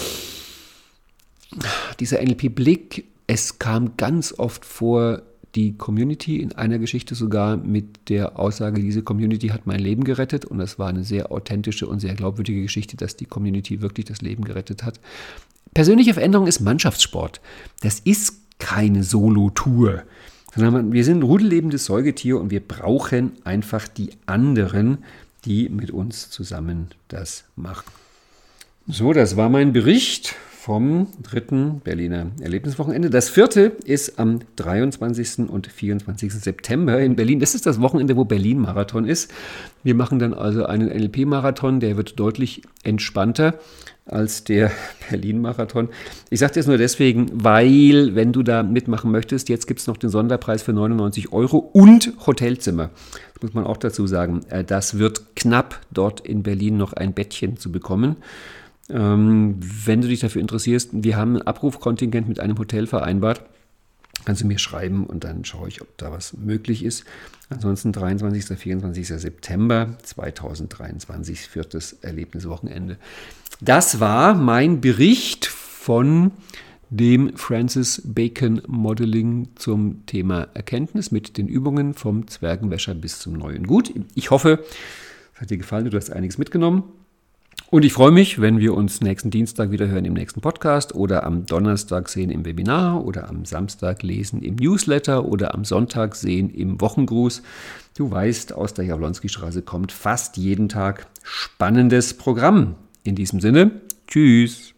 dieser NLP-Blick. Es kam ganz oft vor, die Community in einer Geschichte sogar mit der Aussage, diese Community hat mein Leben gerettet. Und das war eine sehr authentische und sehr glaubwürdige Geschichte, dass die Community wirklich das Leben gerettet hat. Persönliche Veränderung ist Mannschaftssport. Das ist keine Solo-Tour. Sondern wir sind rudellebendes Säugetier und wir brauchen einfach die anderen, die mit uns zusammen das machen. So, das war mein Bericht vom dritten Berliner Erlebniswochenende. Das vierte ist am 23. und 24. September in Berlin. Das ist das Wochenende, wo Berlin-Marathon ist. Wir machen dann also einen NLP-Marathon, der wird deutlich entspannter als der Berlin-Marathon. Ich sage das nur deswegen, weil, wenn du da mitmachen möchtest, jetzt gibt es noch den Sonderpreis für 99 Euro und Hotelzimmer. Das muss man auch dazu sagen. Äh, das wird knapp, dort in Berlin noch ein Bettchen zu bekommen. Ähm, wenn du dich dafür interessierst, wir haben ein Abrufkontingent mit einem Hotel vereinbart. Kannst du mir schreiben und dann schaue ich, ob da was möglich ist. Ansonsten 23. 24. September 2023, viertes Erlebniswochenende. Das war mein Bericht von dem Francis Bacon Modeling zum Thema Erkenntnis mit den Übungen vom Zwergenwäscher bis zum neuen Gut. Ich hoffe, es hat dir gefallen, du hast einiges mitgenommen. Und ich freue mich, wenn wir uns nächsten Dienstag wieder hören im nächsten Podcast oder am Donnerstag sehen im Webinar oder am Samstag lesen im Newsletter oder am Sonntag sehen im Wochengruß. Du weißt, aus der Jablonski-Straße kommt fast jeden Tag spannendes Programm. In diesem Sinne, tschüss.